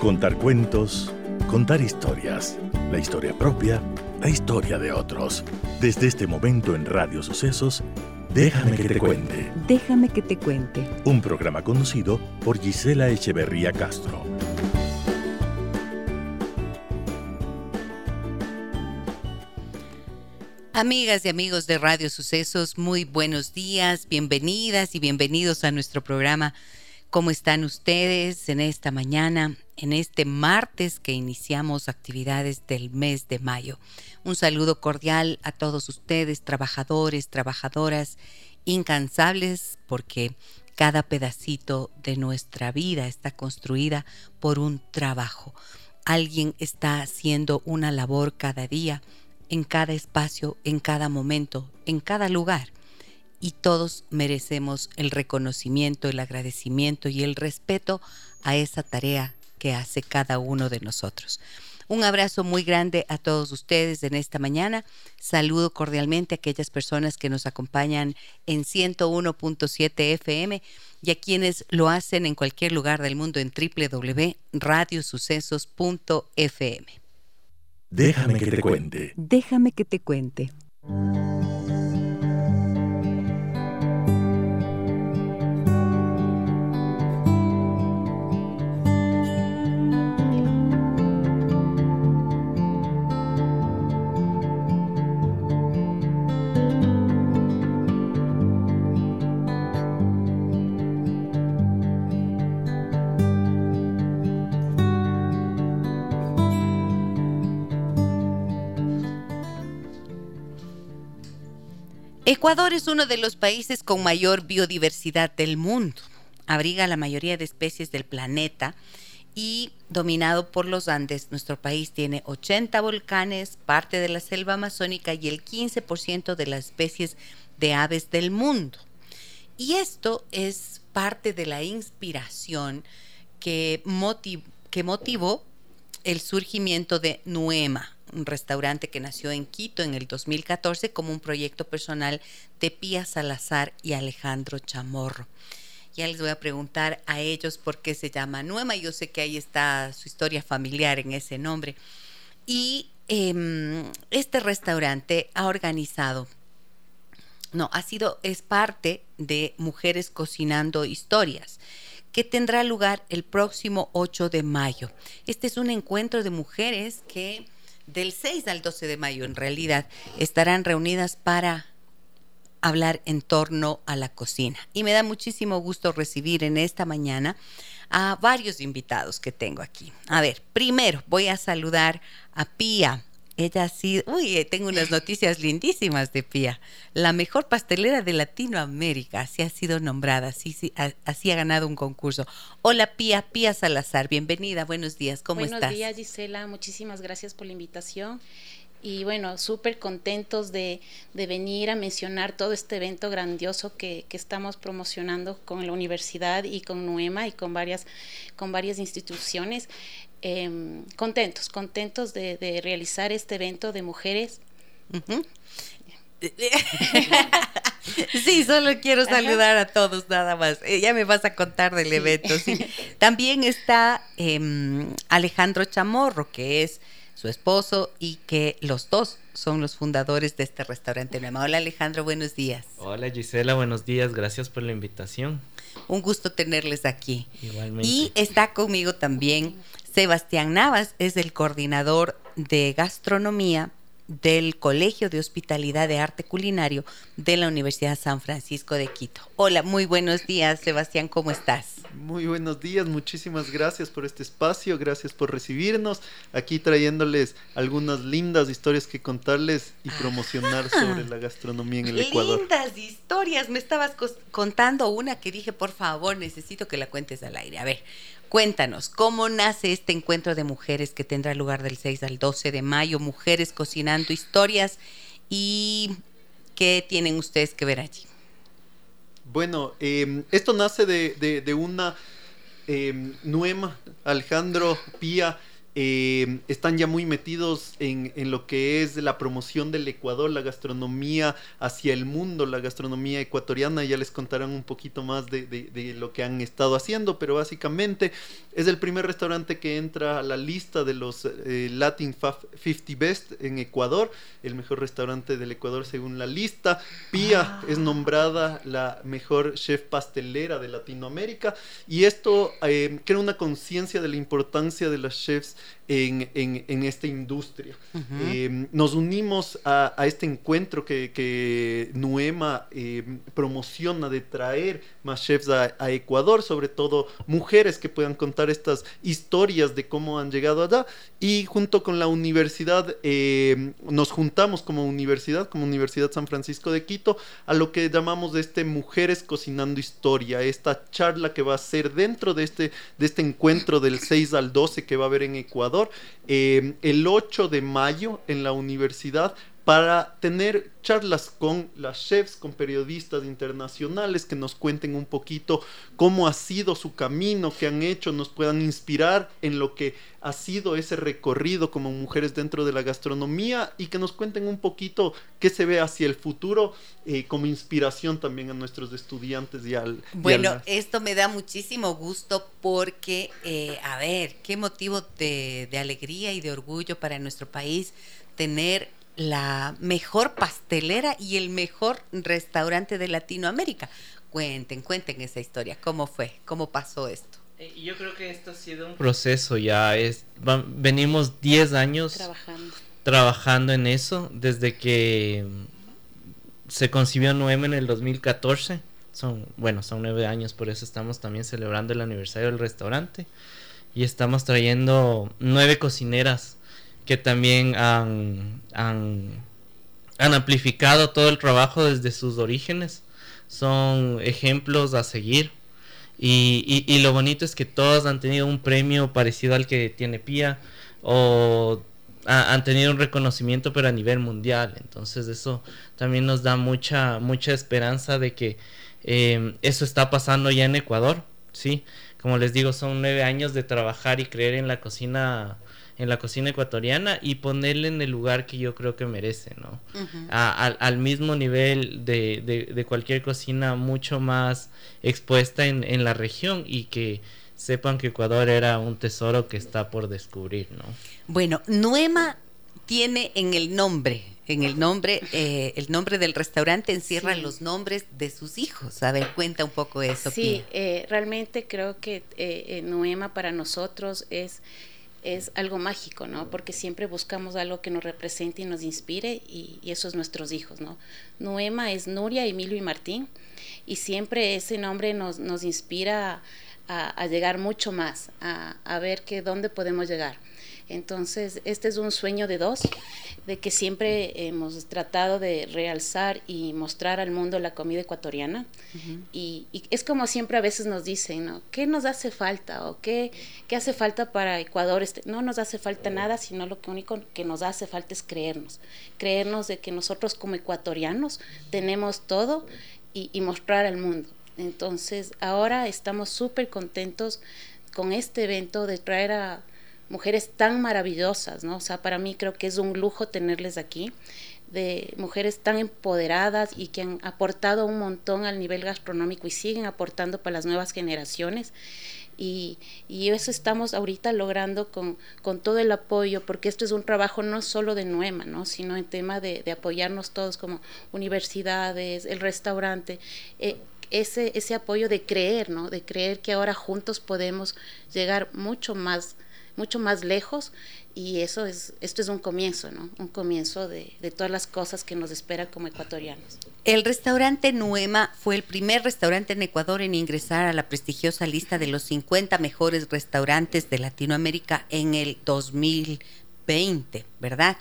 Contar cuentos, contar historias, la historia propia, la historia de otros. Desde este momento en Radio Sucesos, Déjame que te cuente. Déjame que te cuente. Un programa conducido por Gisela Echeverría Castro. Amigas y amigos de Radio Sucesos, muy buenos días, bienvenidas y bienvenidos a nuestro programa. ¿Cómo están ustedes en esta mañana, en este martes que iniciamos actividades del mes de mayo? Un saludo cordial a todos ustedes, trabajadores, trabajadoras incansables, porque cada pedacito de nuestra vida está construida por un trabajo. Alguien está haciendo una labor cada día, en cada espacio, en cada momento, en cada lugar. Y todos merecemos el reconocimiento, el agradecimiento y el respeto a esa tarea que hace cada uno de nosotros. Un abrazo muy grande a todos ustedes en esta mañana. Saludo cordialmente a aquellas personas que nos acompañan en 101.7 FM y a quienes lo hacen en cualquier lugar del mundo en www.radiosucesos.fm. Déjame que te cuente. Déjame que te cuente. Ecuador es uno de los países con mayor biodiversidad del mundo. Abriga la mayoría de especies del planeta y dominado por los Andes, nuestro país tiene 80 volcanes, parte de la selva amazónica y el 15% de las especies de aves del mundo. Y esto es parte de la inspiración que, que motivó el surgimiento de Nuema, un restaurante que nació en Quito en el 2014 como un proyecto personal de Pía Salazar y Alejandro Chamorro. Ya les voy a preguntar a ellos por qué se llama Nuema. Yo sé que ahí está su historia familiar en ese nombre. Y em, este restaurante ha organizado, no, ha sido, es parte de Mujeres Cocinando Historias que tendrá lugar el próximo 8 de mayo. Este es un encuentro de mujeres que del 6 al 12 de mayo en realidad estarán reunidas para hablar en torno a la cocina. Y me da muchísimo gusto recibir en esta mañana a varios invitados que tengo aquí. A ver, primero voy a saludar a Pía. Ella sí, uy, eh, tengo unas noticias lindísimas de Pía. La mejor pastelera de Latinoamérica, así ha sido nombrada, así, así ha ganado un concurso. Hola Pía, Pía Salazar, bienvenida, buenos días, ¿cómo estás? Buenos días Gisela, muchísimas gracias por la invitación y bueno, súper contentos de, venir a mencionar todo este evento grandioso que, estamos promocionando con la universidad y con NUEMA y con varias, con varias instituciones. Em, contentos, contentos de, realizar este evento de mujeres. sí, solo quiero saludar a todos nada más. Eh, ya me vas a contar del evento. También está em, Alejandro Chamorro, que es su esposo y que los dos son los fundadores de este restaurante Hola Alejandro, buenos días. Hola Gisela, buenos días, gracias por la invitación. Un gusto tenerles aquí. Igualmente. Y está conmigo también Sebastián Navas es el coordinador de gastronomía del Colegio de Hospitalidad de Arte Culinario de la Universidad San Francisco de Quito. Hola, muy buenos días, Sebastián, ¿cómo estás? Muy buenos días, muchísimas gracias por este espacio, gracias por recibirnos, aquí trayéndoles algunas lindas historias que contarles y promocionar sobre la gastronomía en el Ecuador. Lindas historias, me estabas contando una que dije, por favor, necesito que la cuentes al aire. A ver, Cuéntanos, ¿cómo nace este encuentro de mujeres que tendrá lugar del 6 al 12 de mayo? Mujeres cocinando historias y qué tienen ustedes que ver allí. Bueno, em, esto nace de, una eh, Alejandro Pía, eh, están ya muy metidos en, lo que es la promoción del Ecuador, la gastronomía hacia el mundo, la gastronomía ecuatoriana. Ya les contarán un poquito más de, lo que han estado haciendo, pero básicamente es el primer restaurante que entra a la lista de los eh, Latin 50 Best en Ecuador, el mejor restaurante del Ecuador según la lista. Pía ah. es nombrada la mejor chef pastelera de Latinoamérica y esto eh, crea una conciencia de la importancia de las chefs en, esta industria. Eh, nos unimos a, este encuentro que, Nuema eh, promociona de traer más chefs a, Ecuador, sobre todo mujeres que puedan contar estas historias de cómo han llegado allá. Y junto con la universidad, eh, nos juntamos como universidad, como Universidad San Francisco de Quito, a lo que llamamos de este Mujeres Cocinando Historia, esta charla que va a ser dentro de este, de este encuentro del 6 al 12 que va a haber en Ecuador, eh, el 8 de mayo en la universidad para tener charlas con las chefs, con periodistas internacionales que nos cuenten un poquito cómo ha sido su camino, qué han hecho, nos puedan inspirar en lo que ha sido ese recorrido como mujeres dentro de la gastronomía y que nos cuenten un poquito qué se ve hacia el futuro eh, como inspiración también a nuestros estudiantes y al... Bueno, esto me da muchísimo gusto porque, eh, a ver, qué motivo de, de alegría y de orgullo para nuestro país tener la mejor pastelera y el mejor restaurante de Latinoamérica. Cuenten, cuenten esa historia. ¿Cómo fue? ¿Cómo pasó esto? Eh, yo creo que esto ha sido un proceso ya. Es, venimos 10 años trabajando. trabajando en eso desde que se concibió Noem en el 2014. Son, bueno, son nueve años, por eso estamos también celebrando el aniversario del restaurante. Y estamos trayendo nueve cocineras que también han, han, amplificado todo el trabajo desde sus orígenes. Son ejemplos a seguir. Y, y, lo bonito es que todos han tenido un premio parecido al que tiene Pía o han tenido un reconocimiento pero a nivel mundial. Entonces eso también nos da mucha, mucha esperanza de que eh, eso está pasando ya en Ecuador. ¿sí? Como les digo, son nueve años de trabajar y creer en la cocina en la cocina ecuatoriana y ponerle en el lugar que yo creo que merece, ¿no? al, mismo nivel de, cualquier cocina mucho más expuesta en, la región y que sepan que Ecuador era un tesoro que está por descubrir, ¿no? Bueno, Nuema tiene en el nombre, en el nombre, eh, el nombre del restaurante encierra los nombres de sus hijos. A ver, cuenta un poco eso. Sí, eh, realmente creo que eh, Nuema para nosotros es es algo mágico, ¿no? Porque siempre buscamos algo que nos represente y nos inspire y, y eso es nuestros hijos, ¿no? Nuema es Nuria, Emilio y Martín y siempre ese nombre nos, nos inspira a, a, llegar mucho más, a, a ver que dónde podemos llegar. Entonces, este es un sueño de dos, de que siempre hemos tratado de realzar y mostrar al mundo la comida ecuatoriana. y, es como siempre a veces nos dicen, ¿no? ¿Qué nos hace falta? ¿O qué, qué hace falta para Ecuador? Este, no nos hace falta nada, sino lo que único que nos hace falta es creernos. Creernos de que nosotros como ecuatorianos tenemos todo y, y mostrar al mundo. Entonces, ahora estamos súper contentos con este evento de traer a mujeres tan maravillosas, ¿no? O sea, para mí creo que es un lujo tenerles aquí, de mujeres tan empoderadas y que han aportado un montón al nivel gastronómico y siguen aportando para las nuevas generaciones. Y, y eso estamos ahorita logrando con, con, todo el apoyo, porque esto es un trabajo no solo de Nuema, ¿no? sino en tema de, apoyarnos todos como universidades, el restaurante. Eh, ese, ese apoyo de creer, ¿no? De creer que ahora juntos podemos llegar mucho más mucho más lejos y eso es, esto es un comienzo, ¿no? Un comienzo de, de todas las cosas que nos esperan como ecuatorianos. El restaurante Nuema fue el primer restaurante en Ecuador en ingresar a la prestigiosa lista de los 50 mejores restaurantes de Latinoamérica en el 2000 20, ¿verdad?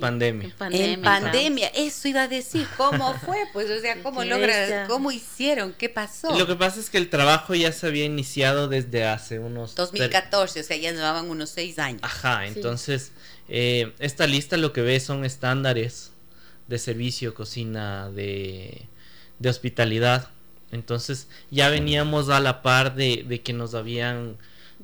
Pandemia. En pandemia. eso iba a decir, ¿cómo fue? Pues, o sea, ¿cómo logra, cómo hicieron? ¿Qué pasó? Lo que pasa es que el trabajo ya se había iniciado desde hace unos... 2014, o sea, ya llevaban unos seis años. Ajá, entonces, eh, esta lista lo que ve son estándares de servicio, cocina, de, de hospitalidad. Entonces, ya veníamos a la par de, de que nos habían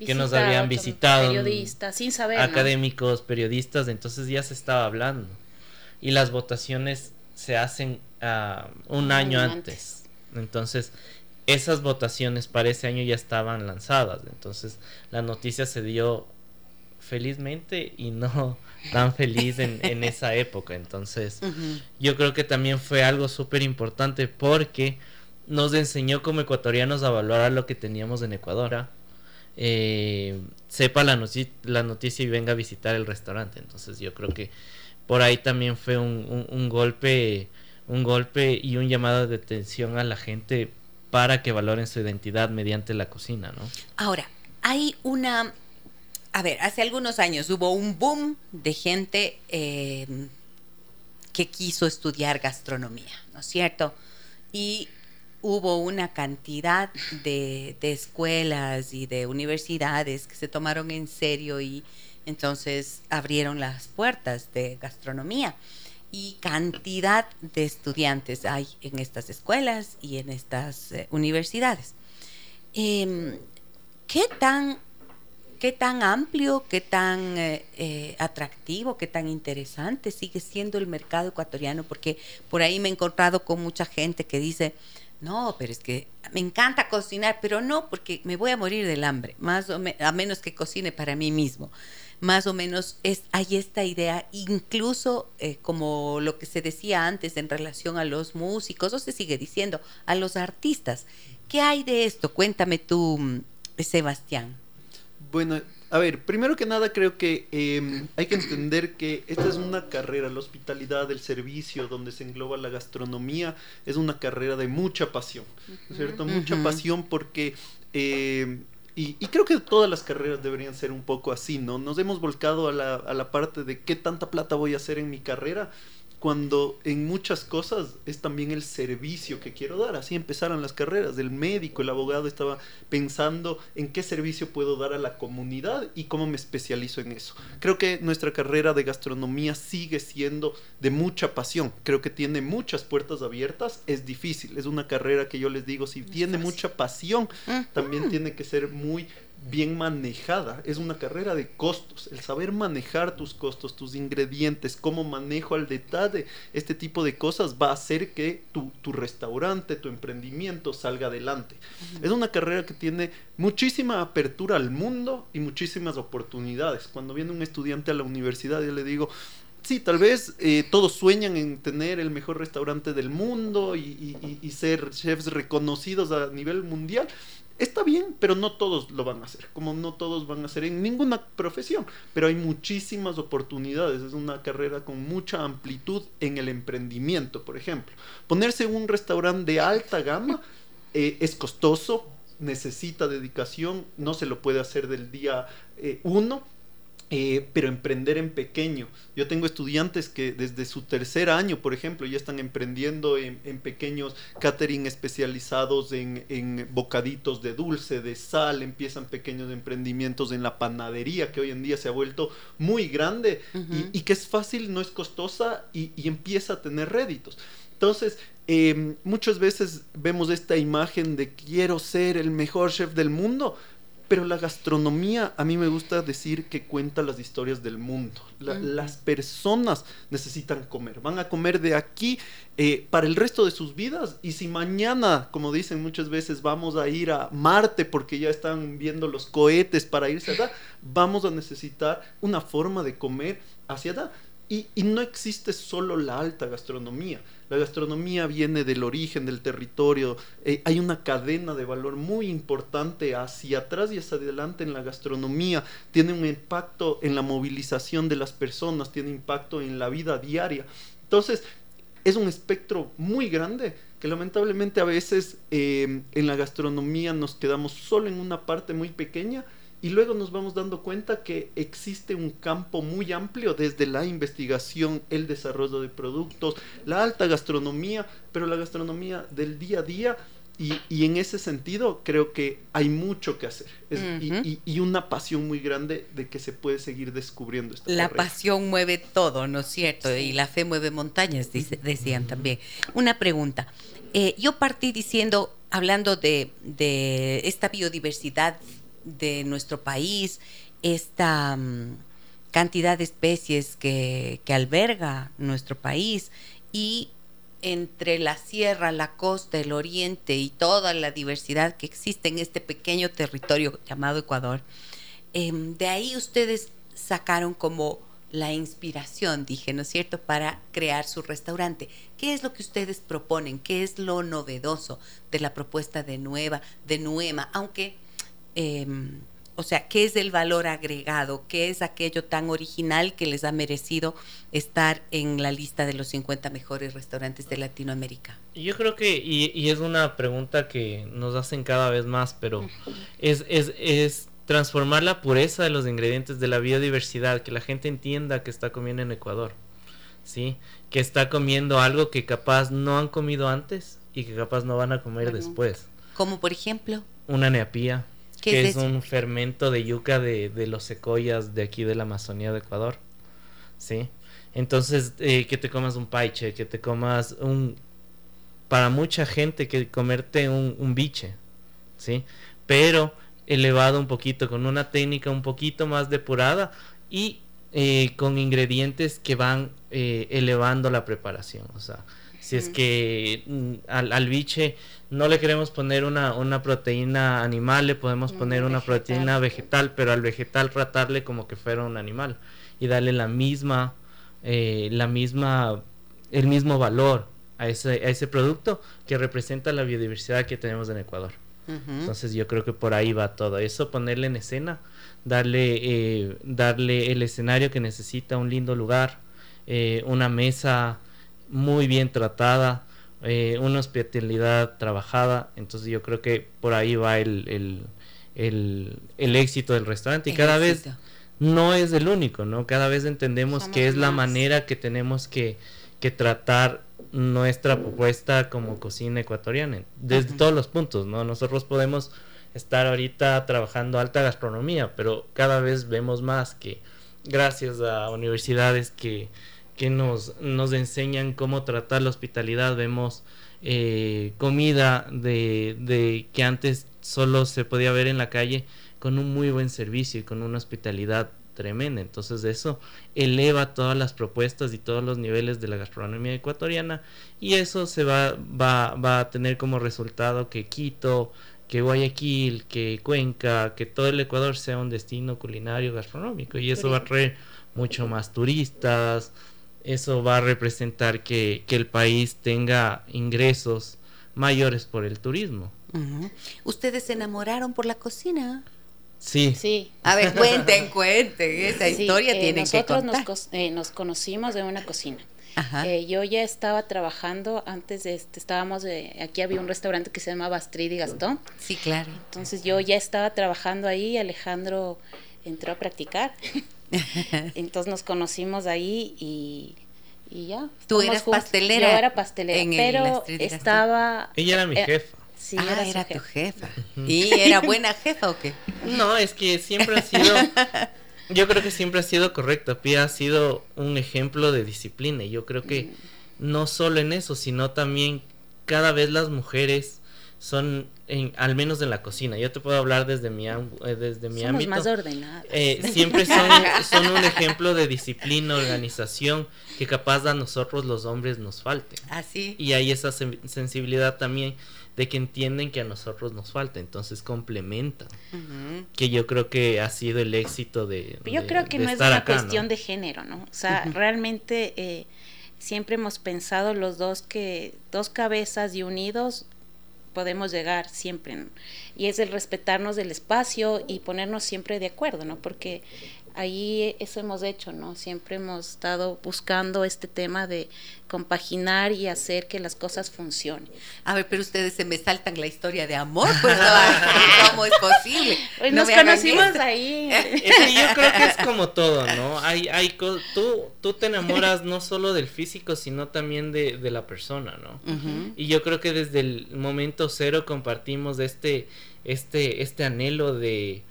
que nos habían visitado. Periodistas, sin saber. Académicos, periodistas, entonces ya se estaba hablando. Y las votaciones se hacen uh, un año antes. Entonces, esas votaciones para ese año ya estaban lanzadas. Entonces, la noticia se dio felizmente y no tan feliz en, en esa época. Entonces, yo creo que también fue algo súper importante porque nos enseñó como ecuatorianos a valorar lo que teníamos en Ecuador. Eh, sepa la, noticia y venga a visitar el restaurante. Entonces, yo creo que por ahí también fue un, golpe un golpe y un llamado de atención a la gente para que valoren su identidad mediante la cocina, ¿no? Ahora, hay una, a ver, hace algunos años hubo un boom de gente em, que quiso estudiar gastronomía, ¿no es cierto? Y hubo una cantidad de, escuelas y de universidades que se tomaron en serio y entonces abrieron las puertas de gastronomía y cantidad de estudiantes hay en estas escuelas y en estas eh, universidades. Em, ¿Qué tan qué tan amplio, qué tan eh, eh, atractivo, qué tan interesante sigue siendo el mercado ecuatoriano, porque por ahí me he encontrado con mucha gente que dice, no, pero es que me encanta cocinar, pero no, porque me voy a morir del hambre, más o a menos que cocine para mí mismo más o menos es, hay esta idea, incluso eh, como lo que se decía antes en relación a los músicos, o se sigue diciendo, a los artistas. ¿Qué hay de esto? Cuéntame tú, mm, Sebastián. Bueno, a ver, primero que nada creo que em, hay que entender que esta es una carrera, la hospitalidad, el servicio, donde se engloba la gastronomía, es una carrera de mucha pasión, cierto? Mucha pasión porque em, y, creo que todas las carreras deberían ser un poco así, ¿no? Nos hemos volcado a la, a la parte de qué tanta plata voy a hacer en mi carrera cuando en muchas cosas es también el servicio que quiero dar. Así empezaron las carreras. El médico, el abogado estaba pensando en qué servicio puedo dar a la comunidad y cómo me especializo en eso. Creo que nuestra carrera de gastronomía sigue siendo de mucha pasión. Creo que tiene muchas puertas abiertas. Es difícil. Es una carrera que yo les digo, si tiene mucha pasión, también tiene que ser muy bien manejada. Es una carrera de costos. El saber manejar tus costos, tus ingredientes, cómo manejo al detalle, este tipo de cosas va a hacer que tu, restaurante, tu emprendimiento salga adelante. Es una carrera que tiene muchísima apertura al mundo y muchísimas oportunidades. Cuando viene un estudiante a la universidad, yo le digo, sí, tal vez eh, todos sueñan en tener el mejor restaurante del mundo y, ser chefs reconocidos a nivel mundial, Está bien, pero no todos lo van a hacer, como no todos van a hacer en ninguna profesión, pero hay muchísimas oportunidades, es una carrera con mucha amplitud en el emprendimiento, por ejemplo. Ponerse un restaurante de alta gama eh, es costoso, necesita dedicación, no se lo puede hacer del día eh, uno, eh, pero emprender en pequeño. Yo tengo estudiantes que desde su tercer año, por ejemplo, ya están emprendiendo en, pequeños catering especializados en, bocaditos de dulce, de sal, empiezan pequeños emprendimientos en la panadería, que hoy en día se ha vuelto muy grande y, que es fácil, no es costosa y, empieza a tener réditos. Entonces, em, muchas veces vemos esta imagen de quiero ser el mejor chef del mundo, pero la gastronomía, a mí me gusta decir que cuenta las historias del mundo. Las personas necesitan comer, van a comer de aquí eh, para el resto de sus vidas. Y si mañana, como dicen muchas veces, vamos a ir a Marte porque ya están viendo los cohetes para irse allá, vamos a necesitar una forma de comer hacia allá. Y, y no existe solo la alta gastronomía la gastronomía viene del origen, del territorio. Eh, hay una cadena de valor muy importante hacia atrás y hacia adelante en la gastronomía. Tiene un impacto en la movilización de las personas, tiene impacto en la vida diaria. Entonces, es un espectro muy grande que lamentablemente a veces eh, en la gastronomía nos quedamos solo en una parte muy pequeña y luego nos vamos dando cuenta que existe un campo muy amplio desde la investigación, el desarrollo de productos, la alta gastronomía, pero la gastronomía del día a día. Y, en ese sentido creo que hay mucho que hacer y, una pasión muy grande de que se puede seguir descubriendo esta La pasión mueve todo, ¿no es cierto? Y la fe mueve montañas, decían también. Una pregunta. Eh, yo partí diciendo, hablando de, de esta biodiversidad de nuestro país, esta mm, cantidad de especies que, que alberga nuestro país y entre la sierra, la costa, el oriente y toda la diversidad que existe en este pequeño territorio llamado Ecuador, em, de ahí ustedes sacaron como la inspiración, dije, ¿no es cierto?, para crear su restaurante. ¿Qué es lo que ustedes proponen? ¿Qué es lo novedoso de la propuesta de Nueva, de Nuema? Aunque, em, o sea, ¿qué es el valor agregado? ¿Qué es aquello tan original que les ha merecido estar en la lista de los 50 mejores restaurantes de Latinoamérica? Yo creo que, y, es una pregunta que nos hacen cada vez más, pero es, es, es transformar la pureza de los ingredientes de la biodiversidad, que la gente entienda que está comiendo en Ecuador, ¿sí? Que está comiendo algo que capaz no han comido antes y que capaz no van a comer después. Como por ejemplo. Una neapía, que es, un fermento de yuca de, los secoyas de aquí de la Amazonía de Ecuador, ¿sí? Entonces, eh, que te comas un paiche, que te comas un... Para mucha gente que comerte un, un biche, ¿sí? Pero elevado un poquito, con una técnica un poquito más depurada y eh, con ingredientes que van eh, elevando la preparación. O sea, si es que mm, al, biche no le queremos poner una, una proteína animal, le podemos poner una proteína vegetal, pero al vegetal tratarle como que fuera un animal y darle la misma, eh, la misma, el mismo valor a ese, a ese producto que representa la biodiversidad que tenemos en Ecuador. Entonces yo creo que por ahí va todo. Eso, ponerle en escena, darle, eh, darle el escenario que necesita, un lindo lugar, eh, una mesa muy bien tratada, eh, una hospitalidad trabajada. Entonces yo creo que por ahí va el, el, éxito del restaurante y cada vez no es el único, ¿no? Cada vez entendemos que es la manera que tenemos que, que tratar nuestra propuesta como cocina ecuatoriana, desde todos los puntos, ¿no? Nosotros podemos estar ahorita trabajando alta gastronomía, pero cada vez vemos más que gracias a universidades que, que nos, nos enseñan cómo tratar la hospitalidad, vemos eh, comida de, de que antes solo se podía ver en la calle con un muy buen servicio y con una hospitalidad tremenda. Entonces eso eleva todas las propuestas y todos los niveles de la gastronomía ecuatoriana y eso se va, va, va a tener como resultado que Quito, que Guayaquil, que Cuenca, que todo el Ecuador sea un destino culinario gastronómico y eso va a traer mucho más turistas, eso va a representar que, que el país tenga ingresos mayores por el turismo. ¿Ustedes se enamoraron por la cocina? Sí. sí. A ver, cuenten, cuenten. Esa historia eh, tienen que contar. Nosotros eh, nos conocimos de una cocina. Eh, yo ya estaba trabajando antes de este, estábamos de, aquí había un restaurante que se llamaba Astrid y Gastón. Sí, claro. Entonces yo ya estaba trabajando ahí, Alejandro entró a practicar. Entonces nos conocimos ahí y, y ya. Tú eras pastelera. Yo era pastelera, pero estaba... Ella era mi jefa. Sí, ah, era, tu jefa. ¿Y era buena jefa o qué? No, es que siempre ha sido. yo creo que siempre ha sido correcto. Pia ha sido un ejemplo de disciplina. Y yo creo que mm. no solo en eso, sino también cada vez las mujeres son, en, al menos en la cocina. Yo te puedo hablar desde mi, eh, desde mi Somos ámbito. más ordenadas. Eh, siempre son, son un ejemplo de disciplina, organización, que capaz a nosotros los hombres nos falte. Así. y hay esa sensibilidad también de que entienden que a nosotros nos falta, entonces complementan. Que yo creo que ha sido el éxito de... Yo creo que no es una cuestión de género, ¿no? O sea, realmente eh, siempre hemos pensado los dos que dos cabezas y unidos podemos llegar siempre. Y es el respetarnos del espacio y ponernos siempre de acuerdo, ¿no? Porque ahí eso hemos hecho, ¿no? Siempre hemos estado buscando este tema de compaginar y hacer que las cosas funcionen. A ver, pero ustedes se me saltan la historia de amor, pues ¿cómo es posible? Pues nos conocimos ahí. yo creo que es como todo, ¿no? Hay, hay tú, tú te enamoras no solo del físico, sino también de, de la persona, ¿no? Y yo creo que desde el momento cero compartimos este, este, este anhelo de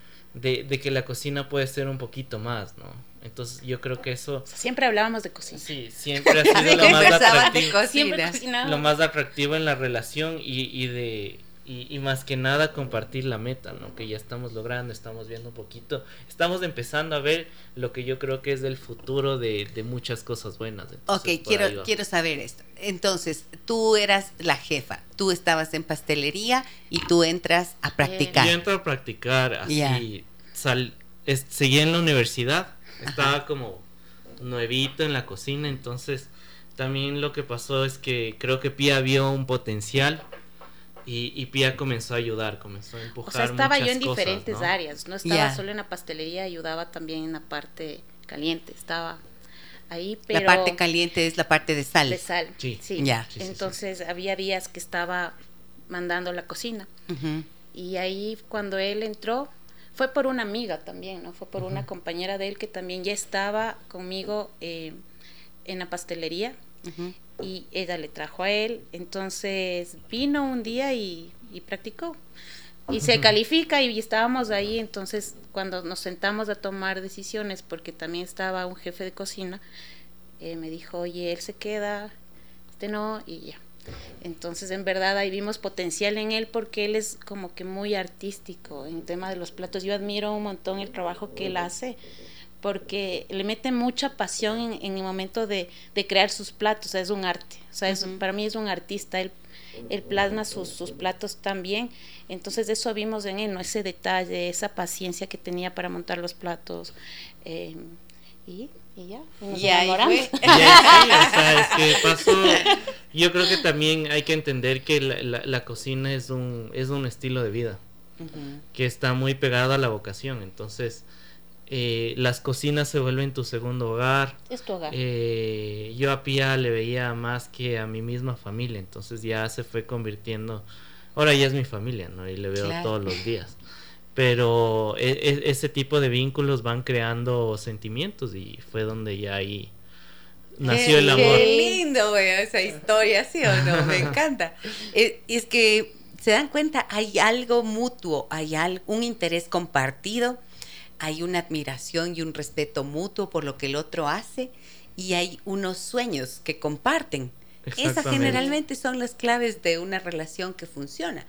de, de, que la cocina puede ser un poquito más, ¿no? Entonces yo creo que eso... Siempre hablábamos de cocina. Sí, siempre ha sido lo más atractivo. Lo más atractivo en la relación y, y de y, más que nada compartir la meta, ¿no? Que ya estamos logrando, estamos viendo un poquito, estamos empezando a ver lo que yo creo que es el futuro de, muchas cosas buenas. ok, quiero, quiero saber esto. Entonces, tú eras la jefa, tú estabas en pastelería y tú entras a practicar. Yo entro a practicar, así, sal, seguí en la universidad, estaba como nuevito en la cocina, entonces también lo que pasó es que creo que Pia vio un potencial y, Pia comenzó a ayudar, comenzó a empujar. O sea, estaba yo en diferentes áreas, no estaba solo en la pastelería, ayudaba también en la parte caliente, estaba ahí, pero... La parte caliente es la parte de sal. De sal, sí. sí. Entonces había días que estaba mandando la cocina. Y ahí cuando él entró, fue por una amiga también, ¿no? Fue por una compañera de él que también ya estaba conmigo eh, en la pastelería y ella le trajo a él. Entonces vino un día y, practicó. Y se califica y estábamos ahí, entonces cuando nos sentamos a tomar decisiones, porque también estaba un jefe de cocina, eh, me dijo, oye, él se queda, este no, y ya. Entonces, en verdad, ahí vimos potencial en él porque él es como que muy artístico en tema de los platos. Yo admiro un montón el trabajo que él hace porque le mete mucha pasión en, el momento de, crear sus platos, o sea, es un arte, o sea, para mí es un artista, él, plasma sus, platos también, entonces eso vimos en él, ¿no? ese detalle, esa paciencia que tenía para montar los platos, eh, y, ya, nos enamoramos. yo creo que también hay que entender que la, cocina es un, es un estilo de vida, que está muy pegado a la vocación, entonces eh, las cocinas se vuelven tu segundo hogar. Es tu hogar. Eh, yo a Pia le veía más que a mi misma familia, entonces ya se fue convirtiendo. Ahora ya es mi familia, ¿no? Y le veo todos los días. Pero e, e, ese tipo de vínculos van creando sentimientos y fue donde ya ahí nació el amor. Qué lindo, güey, esa historia, ¿sí o no? Me encanta. Eh, es, que se dan cuenta, hay algo mutuo, hay un interés compartido hay una admiración y un respeto mutuo por lo que el otro hace y hay unos sueños que comparten. Esas generalmente son las claves de una relación que funciona.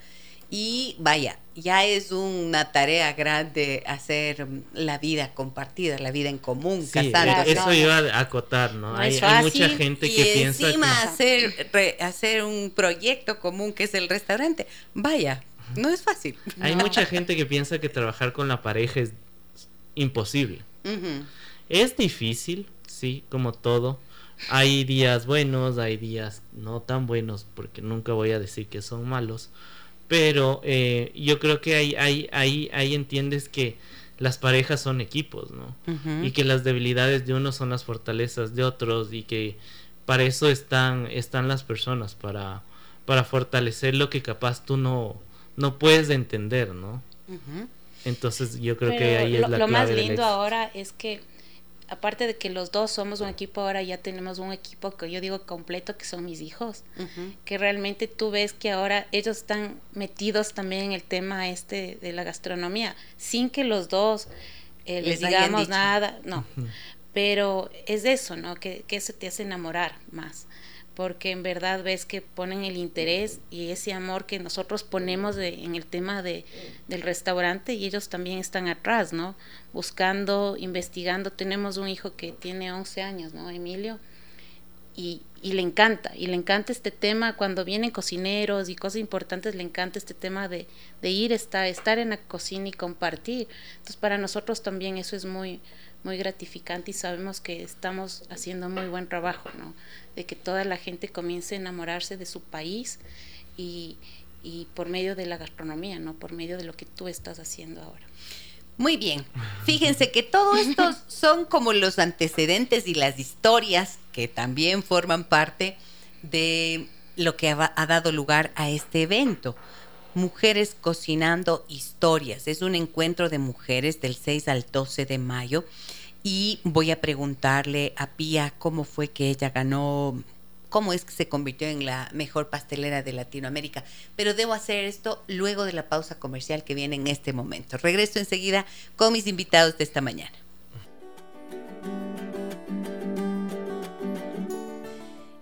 Y vaya, ya es una tarea grande hacer la vida compartida, la vida en común, sí, Eso iba a acotar, ¿no? hay, mucha gente que piensa encima hacer hacer un proyecto común que es el restaurante. Vaya, no es fácil. Hay mucha gente que piensa que trabajar con la pareja es imposible. Es difícil, sí, como todo. Hay días buenos, hay días no tan buenos, porque nunca voy a decir que son malos. Pero eh, yo creo que ahí, ahí, ahí, ahí entiendes que las parejas son equipos, ¿no? Y que las debilidades de uno son las fortalezas de otros y que para eso están, están las personas, para, para fortalecer lo que capaz tú no, no puedes entender, ¿no? Entonces yo creo que ahí es la Lo más lindo ahora es que aparte de que los dos somos un equipo, ahora ya tenemos un equipo que yo digo completo, que son mis hijos, que realmente tú ves que ahora ellos están metidos también en el tema este de la gastronomía, sin que los dos eh, les, digamos nada, no, pero es eso, ¿no? Que, que eso te hace enamorar más porque en verdad ves que ponen el interés y ese amor que nosotros ponemos en el tema de, del restaurante y ellos también están atrás, ¿no? Buscando, investigando. Tenemos un hijo que tiene 11 años, ¿no? Emilio. Y, y le encanta, y le encanta este tema cuando vienen cocineros y cosas importantes, le encanta este tema de, de ir, estar, estar en la cocina y compartir. Entonces para nosotros también eso es muy, muy gratificante y sabemos que estamos haciendo muy buen trabajo, ¿no? De que toda la gente comience a enamorarse de su país y, por medio de la gastronomía, no por medio de lo que tú estás haciendo ahora. Muy bien. Fíjense que todo esto son como los antecedentes y las historias que también forman parte de lo que ha, ha, dado lugar a este evento. Mujeres cocinando historias. Es un encuentro de mujeres del 6 al 12 de mayo y voy a preguntarle a Pía cómo fue que ella ganó, cómo es que se convirtió en la mejor pastelera de Latinoamérica. Pero debo hacer esto luego de la pausa comercial que viene en este momento. Regreso enseguida con mis invitados de esta mañana.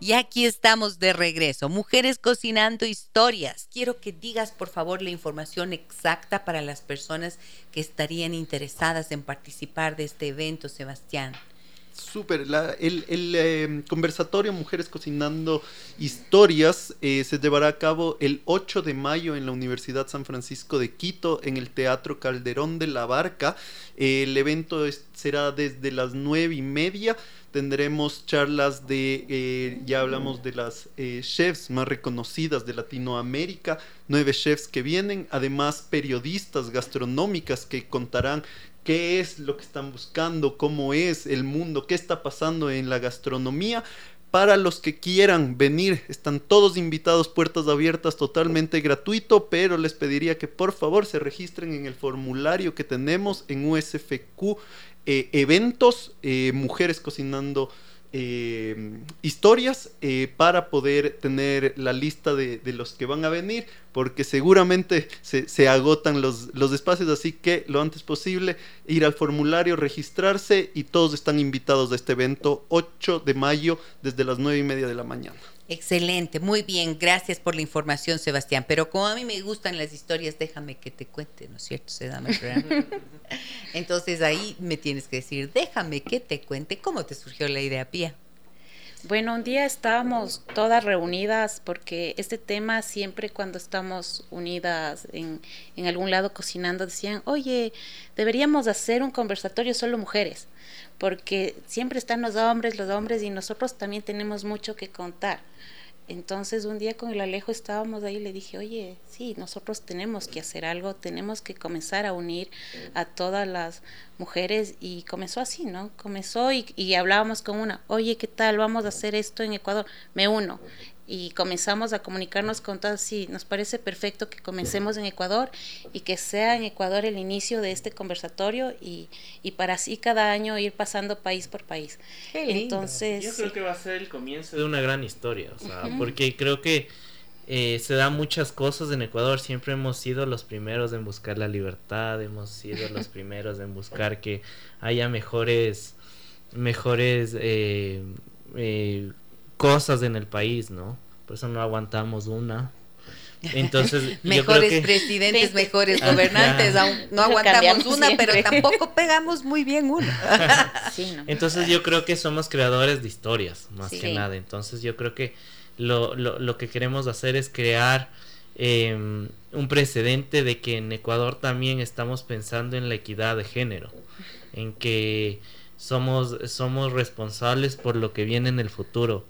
Y aquí estamos de regreso. Mujeres cocinando historias. Quiero que digas, por favor, la información exacta para las personas que estarían interesadas en participar de este evento, Sebastián. Súper. El, em, conversatorio Mujeres Cocinando Historias eh, se llevará a cabo el 8 de mayo en la Universidad San Francisco de Quito, en el Teatro Calderón de la Barca. el evento será desde las nueve y media. Tendremos charlas de, eh, ya hablamos de las eh, chefs más reconocidas de Latinoamérica, nueve chefs que vienen, además periodistas gastronómicas que contarán qué es lo que están buscando, cómo es el mundo, qué está pasando en la gastronomía. Para los que quieran venir, están todos invitados, puertas abiertas, totalmente gratuito, pero les pediría que por favor se registren en el formulario que tenemos en USFQ eh, Eventos, eh, Mujeres Cocinando eh, historias para poder tener la lista de, los que van a venir, porque seguramente se, agotan los, los, espacios, así que lo antes posible ir al formulario, registrarse y todos están invitados a este evento 8 de mayo desde las 9 y media de la mañana. Excelente, muy bien, gracias por la información, Sebastián. Pero como a mí me gustan las historias, déjame que te cuente, ¿no es cierto? Se Entonces ahí me tienes que decir, déjame que te cuente cómo te surgió la idea, Pía. Bueno, un día estábamos todas reunidas porque este tema siempre cuando estamos unidas en, en algún lado cocinando decían, oye, deberíamos hacer un conversatorio solo mujeres porque siempre están los hombres, los hombres y nosotros también tenemos mucho que contar. Entonces un día con el Alejo estábamos ahí y le dije, oye, sí, nosotros tenemos que hacer algo, tenemos que comenzar a unir a todas las mujeres y comenzó así, ¿no? Comenzó y, y hablábamos con una, oye, ¿qué tal? Vamos a hacer esto en Ecuador, me uno y comenzamos a comunicarnos con todas, sí, nos parece perfecto que comencemos en Ecuador y que sea en Ecuador el inicio de este conversatorio y, y para así cada año ir pasando país por país. Entonces, yo creo que va a ser el comienzo de una gran historia, o sea, porque creo que eh, se dan muchas cosas en Ecuador, siempre hemos sido los primeros en buscar la libertad, hemos sido los primeros en buscar que haya mejores, mejores eh, eh, cosas en el país, ¿no? Por eso no aguantamos una. Entonces, mejores presidentes, mejores gobernantes, no aguantamos una, pero tampoco pegamos muy bien una. Entonces yo creo que somos creadores de historias, más que nada. Entonces yo creo que lo, lo, lo que queremos hacer es crear em, un precedente de que en Ecuador también estamos pensando en la equidad de género, en que somos, somos responsables por lo que viene en el futuro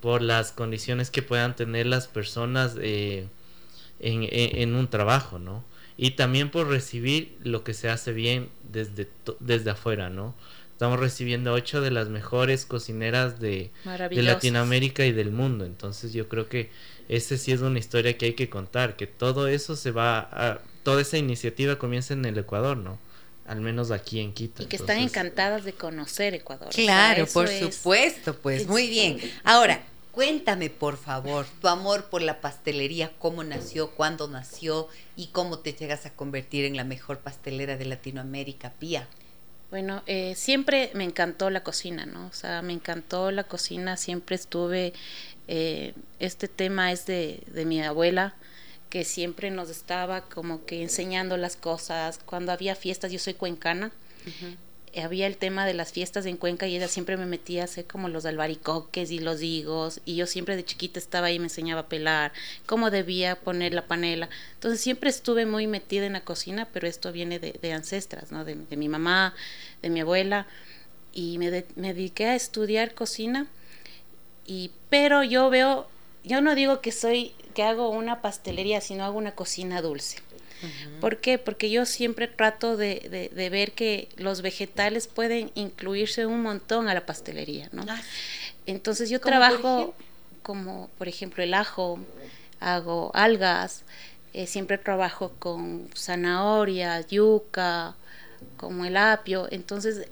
por las condiciones que puedan tener las personas eh, en, en, un trabajo, ¿no? Y también por recibir lo que se hace bien desde, desde afuera, ¿no? Estamos recibiendo ocho de las mejores cocineras de, de Latinoamérica y del mundo. Entonces yo creo que esa sí es una historia que hay que contar, que todo eso se va a, toda esa iniciativa comienza en el Ecuador, ¿no? Al menos aquí en Quito. Y que están encantadas de conocer Ecuador. Claro, por supuesto, pues muy bien. Ahora, cuéntame por favor, tu amor por la pastelería, cómo nació, cuándo nació y cómo te llegas a convertir en la mejor pastelera de Latinoamérica, Pía. Bueno, eh, siempre me encantó la cocina, ¿no? O sea, me encantó la cocina, siempre estuve, eh, este tema es de, de mi abuela, que siempre nos estaba como que enseñando las cosas. Cuando había fiestas, yo soy cuencana, había el tema de las fiestas en Cuenca y ella siempre me metía a hacer como los albaricoques y los higos y yo siempre de chiquita estaba ahí y me enseñaba a pelar, cómo debía poner la panela. Entonces siempre estuve muy metida en la cocina, pero esto viene de, ancestras, ¿no? De, mi mamá, de mi abuela y me, me dediqué a estudiar cocina y pero yo veo, yo no digo que soy que hago una pastelería, sino hago una cocina dulce. ¿Por qué? Porque yo siempre trato de, de, ver que los vegetales pueden incluirse un montón a la pastelería, ¿no? Ah. Entonces yo trabajo como, por ejemplo, el ajo, hago algas, eh, siempre trabajo con zanahoria, yuca, como el apio. Entonces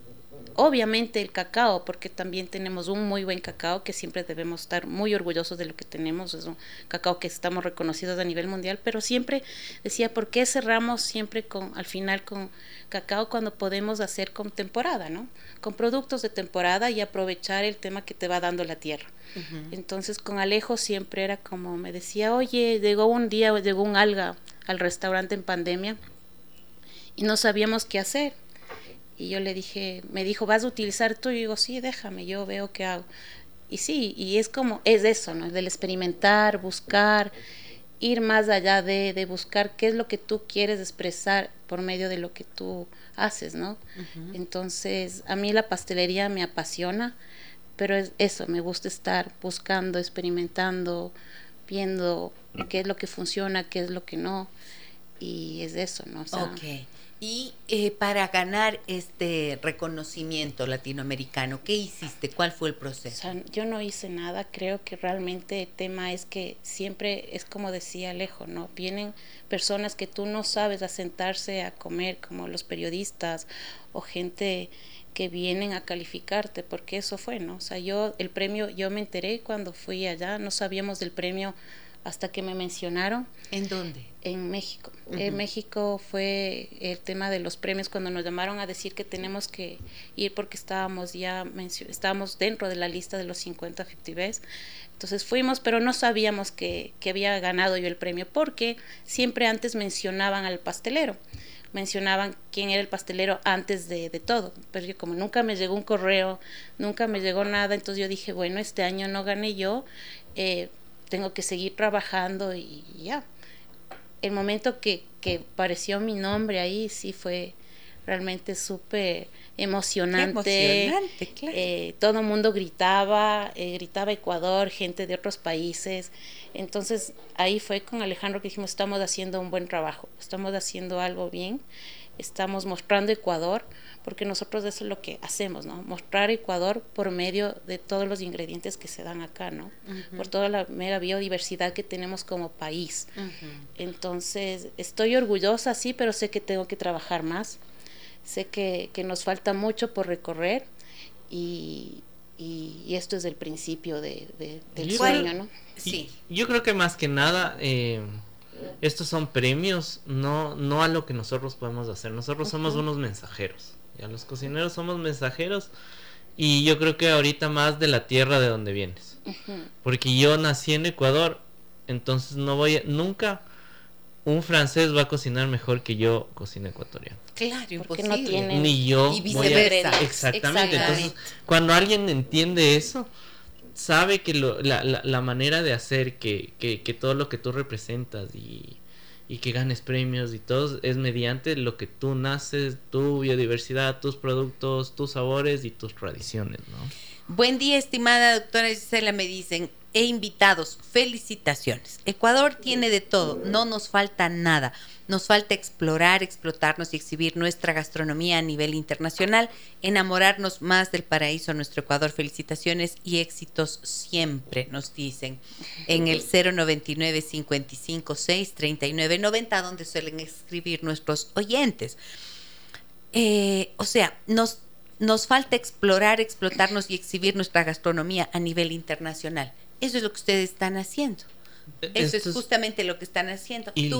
obviamente el cacao, porque también tenemos un muy buen cacao que siempre debemos estar muy orgullosos de lo que tenemos, es un cacao que estamos reconocidos a nivel mundial, pero siempre decía, ¿por qué cerramos siempre con, al final con cacao cuando podemos hacer con temporada, ¿no? Con productos de temporada y aprovechar el tema que te va dando la tierra. Entonces con Alejo siempre era como me decía, oye, llegó un día, llegó un alga al restaurante en pandemia y no sabíamos qué hacer y yo le dije, me dijo, ¿vas a utilizar tú? Y digo, sí, déjame, yo veo qué hago. Y sí, y es como, es eso, ¿no? Del experimentar, buscar, ir más allá de, de buscar qué es lo que tú quieres expresar por medio de lo que tú haces, ¿no? Entonces, a mí la pastelería me apasiona, pero es eso, me gusta estar buscando, experimentando, viendo qué es lo que funciona, qué es lo que no, y es eso, ¿no? O sea, y eh, para ganar este reconocimiento latinoamericano, ¿qué hiciste? ¿Cuál fue el proceso? yo no hice nada, creo que realmente el tema es que siempre es como decía Alejo, ¿no? Vienen personas que tú no sabes a sentarse a comer, como los periodistas o gente que vienen a calificarte, porque eso fue, ¿no? O sea, yo el premio, yo me enteré cuando fui allá, no sabíamos del premio hasta que me mencionaron. ¿En dónde? En México. En México fue el tema de los premios cuando nos llamaron a decir que tenemos que ir porque estábamos ya estábamos dentro de la lista de los 50 50 Best. Entonces fuimos, pero no sabíamos que, que había ganado yo el premio porque siempre antes mencionaban al pastelero mencionaban quién era el pastelero antes de, de, todo. Pero yo como nunca me llegó un correo, nunca me llegó nada, entonces yo dije, bueno, este año no gané yo, eh, tengo que seguir trabajando y ya. El momento que, que apareció mi nombre ahí sí fue realmente súper emocionante. emocionante eh, todo el mundo gritaba, eh, gritaba Ecuador, gente de otros países. Entonces ahí fue con Alejandro que dijimos, estamos haciendo un buen trabajo, estamos haciendo algo bien, estamos mostrando Ecuador porque nosotros eso es lo que hacemos, ¿no? Mostrar Ecuador por medio de todos los ingredientes que se dan acá, ¿no? Por toda la mega biodiversidad que tenemos como país. Entonces, estoy orgullosa, sí, pero sé que tengo que trabajar más. Sé que, que nos falta mucho por recorrer y, y, esto es el principio de, del sueño, ¿no? Sí. Yo creo que más que nada... Eh, estos son premios, no, no a lo que nosotros podemos hacer. Nosotros somos unos mensajeros. Ya los cocineros somos mensajeros y yo creo que ahorita más de la tierra de donde vienes. Porque yo nací en Ecuador, entonces no voy a, nunca un francés va a cocinar mejor que yo cocina ecuatoriano. Claro, imposible. No tiene... Ni yo. Y viceversa. Exactamente. Entonces, cuando alguien entiende eso, sabe que lo, la, la, la, manera de hacer que, que, que todo lo que tú representas y, y que ganes premios y todo es mediante lo que tú naces, tu biodiversidad, tus productos, tus sabores y tus tradiciones, ¿no? Buen día, estimada doctora Gisela, me dicen, e invitados, felicitaciones. Ecuador tiene de todo, no nos falta nada. Nos falta explorar, explotarnos y exhibir nuestra gastronomía a nivel internacional, enamorarnos más del paraíso nuestro Ecuador. Felicitaciones y éxitos siempre, nos dicen, en el 099 556 3990 donde suelen escribir nuestros oyentes. Eh, o sea, nos, nos falta explorar, explotarnos y exhibir nuestra gastronomía a nivel internacional. Eso es lo que ustedes están haciendo. Eso es justamente lo que están haciendo. Y,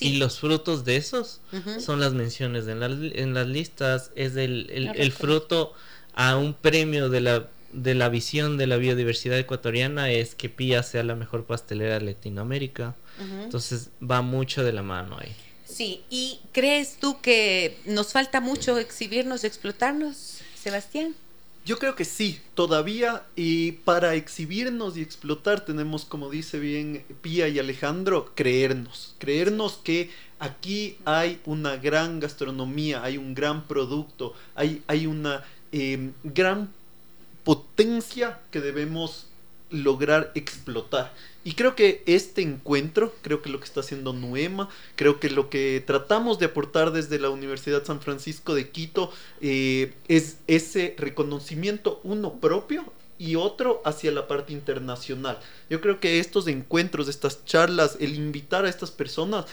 y los frutos de esos son las menciones en, en las listas, es el, el, fruto a un premio de la, de la visión de la biodiversidad ecuatoriana, es que Pía sea la mejor pastelera de Latinoamérica. Entonces va mucho de la mano ahí. Sí, ¿y crees tú que nos falta mucho exhibirnos, explotarnos, Sebastián? Yo creo que sí, todavía y para exhibirnos y explotar tenemos, como dice bien Pía y Alejandro, creernos, creernos que aquí hay una gran gastronomía, hay un gran producto, hay, hay una em, gran potencia que debemos lograr explotar. Y creo que este encuentro, creo que lo que está haciendo Nuema, creo que lo que tratamos de aportar desde la Universidad San Francisco de Quito eh, es ese reconocimiento uno propio y otro hacia la parte internacional. Yo creo que estos encuentros, estas charlas, el invitar a estas personas,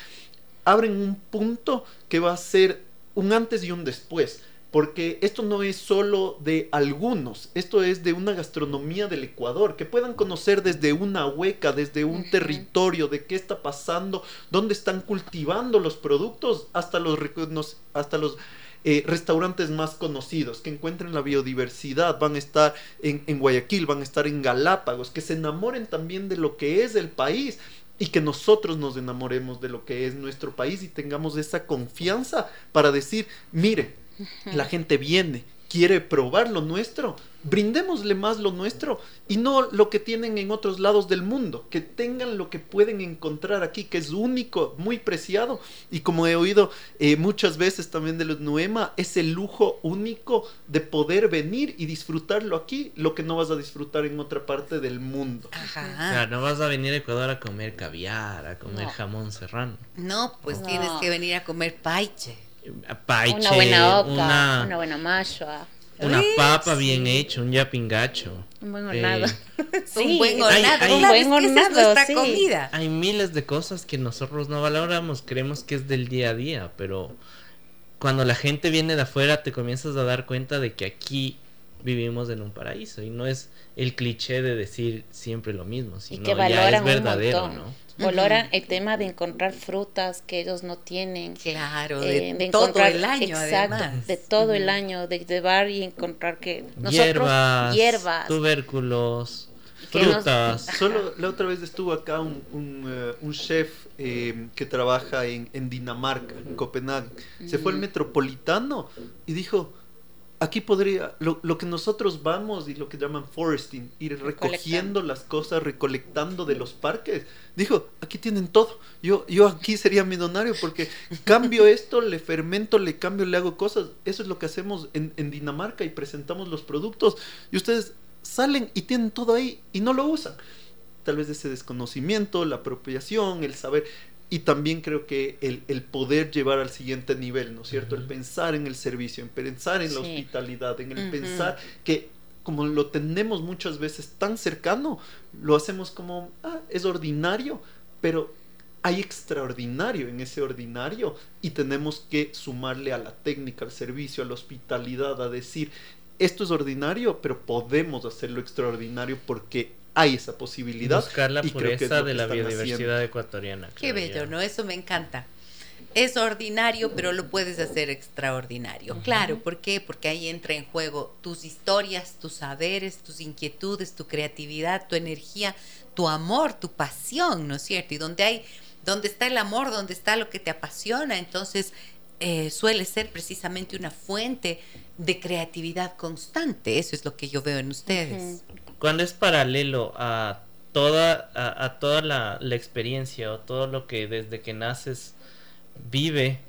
abren un punto que va a ser un antes y un después porque esto no es solo de algunos, esto es de una gastronomía del Ecuador, que puedan conocer desde una hueca, desde un territorio, de qué está pasando, dónde están cultivando los productos, hasta los, hasta los eh, restaurantes más conocidos, que encuentren la biodiversidad, van a estar en, en Guayaquil, van a estar en Galápagos, que se enamoren también de lo que es el país y que nosotros nos enamoremos de lo que es nuestro país y tengamos esa confianza para decir, mire, la gente viene, quiere probar lo nuestro, brindémosle más lo nuestro y no lo que tienen en otros lados del mundo, que tengan lo que pueden encontrar aquí, que es único, muy preciado. Y como he oído eh, muchas veces también de los Nuema, es el lujo único de poder venir y disfrutarlo aquí, lo que no vas a disfrutar en otra parte del mundo. Ajá. no vas a venir a Ecuador a comer caviar, a comer jamón serrano. No, pues tienes que venir a comer paiche una buena oca, una, buena mashua. Una papa bien hecha, un yapingacho. Un buen hornado. un buen hornado. un buen hornado, es comida. Hay miles de cosas que nosotros no valoramos, creemos que es del día a día, pero cuando la gente viene de afuera te comienzas a dar cuenta de que aquí vivimos en un paraíso y no es el cliché de decir siempre lo mismo, sino que ya es verdadero, ¿no? Valoran el tema de encontrar frutas que ellos no tienen. Claro, eh, de, todo el año. Exacto, de todo el año, de llevar y encontrar que nosotros hierbas, tubérculos, frutas. Solo la otra vez estuvo acá un, un, eh, chef eh, que trabaja en, en, Dinamarca, en Copenhague. Se fue al metropolitano y dijo, aquí podría, lo, lo, que nosotros vamos y lo que llaman foresting, ir recogiendo las cosas, recolectando de los parques, dijo, aquí tienen todo, yo, yo aquí sería millonario porque cambio esto, le fermento, le cambio, le hago cosas, eso es lo que hacemos en, en Dinamarca y presentamos los productos. Y ustedes salen y tienen todo ahí y no lo usan. Tal vez ese desconocimiento, la apropiación, el saber, y también creo que el, el, poder llevar al siguiente nivel, ¿no es cierto? El pensar en el servicio, en pensar en la hospitalidad, en el pensar que como lo tenemos muchas veces tan cercano, lo hacemos como, ah, es ordinario, pero hay extraordinario en ese ordinario y tenemos que sumarle a la técnica, al servicio, a la hospitalidad, a decir, esto es ordinario, pero podemos hacerlo extraordinario porque hay esa posibilidad. Buscar la pureza de la biodiversidad ecuatoriana. Qué bello, ¿no? Eso me encanta. Es ordinario, pero lo puedes hacer extraordinario. Claro, ¿por qué? Porque ahí entra en juego tus historias, tus saberes, tus inquietudes, tu creatividad, tu energía, tu amor, tu pasión, ¿no es cierto? Y donde hay, donde está el amor, donde está lo que te apasiona, entonces eh, suele ser precisamente una fuente de creatividad constante. Eso es lo que yo veo en ustedes cuando es paralelo a toda, a, toda la, experiencia o todo lo que desde que naces vive,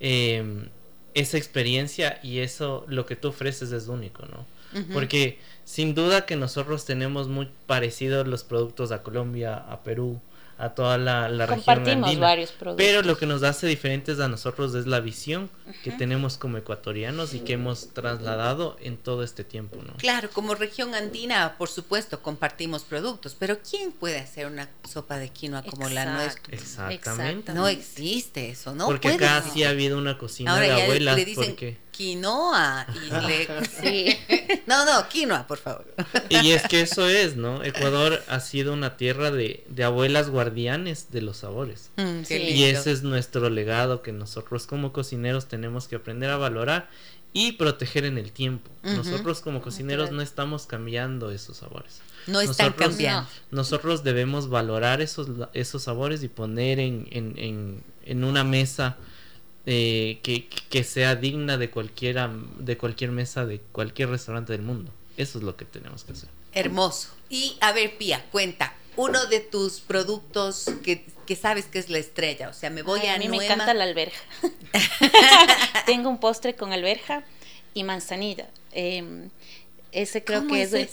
em, esa experiencia y eso, lo que tú ofreces es único, ¿no? Porque sin duda que nosotros tenemos muy parecidos los productos a Colombia, a Perú, a toda la, la región varios productos. Pero lo que nos hace diferentes a nosotros es la visión que tenemos como ecuatorianos y que hemos trasladado en todo este tiempo, ¿no? Claro, como región andina, por supuesto, compartimos productos, pero ¿quién puede hacer una sopa de quinoa como la nuestra? Exactamente. No existe eso, ¿no? Porque acá sí ha habido una cocina de abuelas, le dicen, porque quinoa y le... sí. No, no, quinoa, por favor. Y es que eso es, ¿no? Ecuador ha sido una tierra de, de abuelas guardianes de los sabores. Mm, y ese es nuestro legado que nosotros como cocineros tenemos que aprender a valorar y proteger en el tiempo. Nosotros como cocineros no estamos cambiando esos sabores. No están cambiando. Nosotros debemos valorar esos, esos sabores y poner en, en, en, en una mesa eh, que, sea digna de cualquiera de cualquier mesa de cualquier restaurante del mundo. Eso es lo que tenemos que hacer. Hermoso. Y a ver, Pía, cuenta, uno de tus productos que, sabes que es la estrella, o sea, me voy a... A mí me encanta la alberja. Tengo un postre con alberja y manzanilla. Em, ese creo que es, es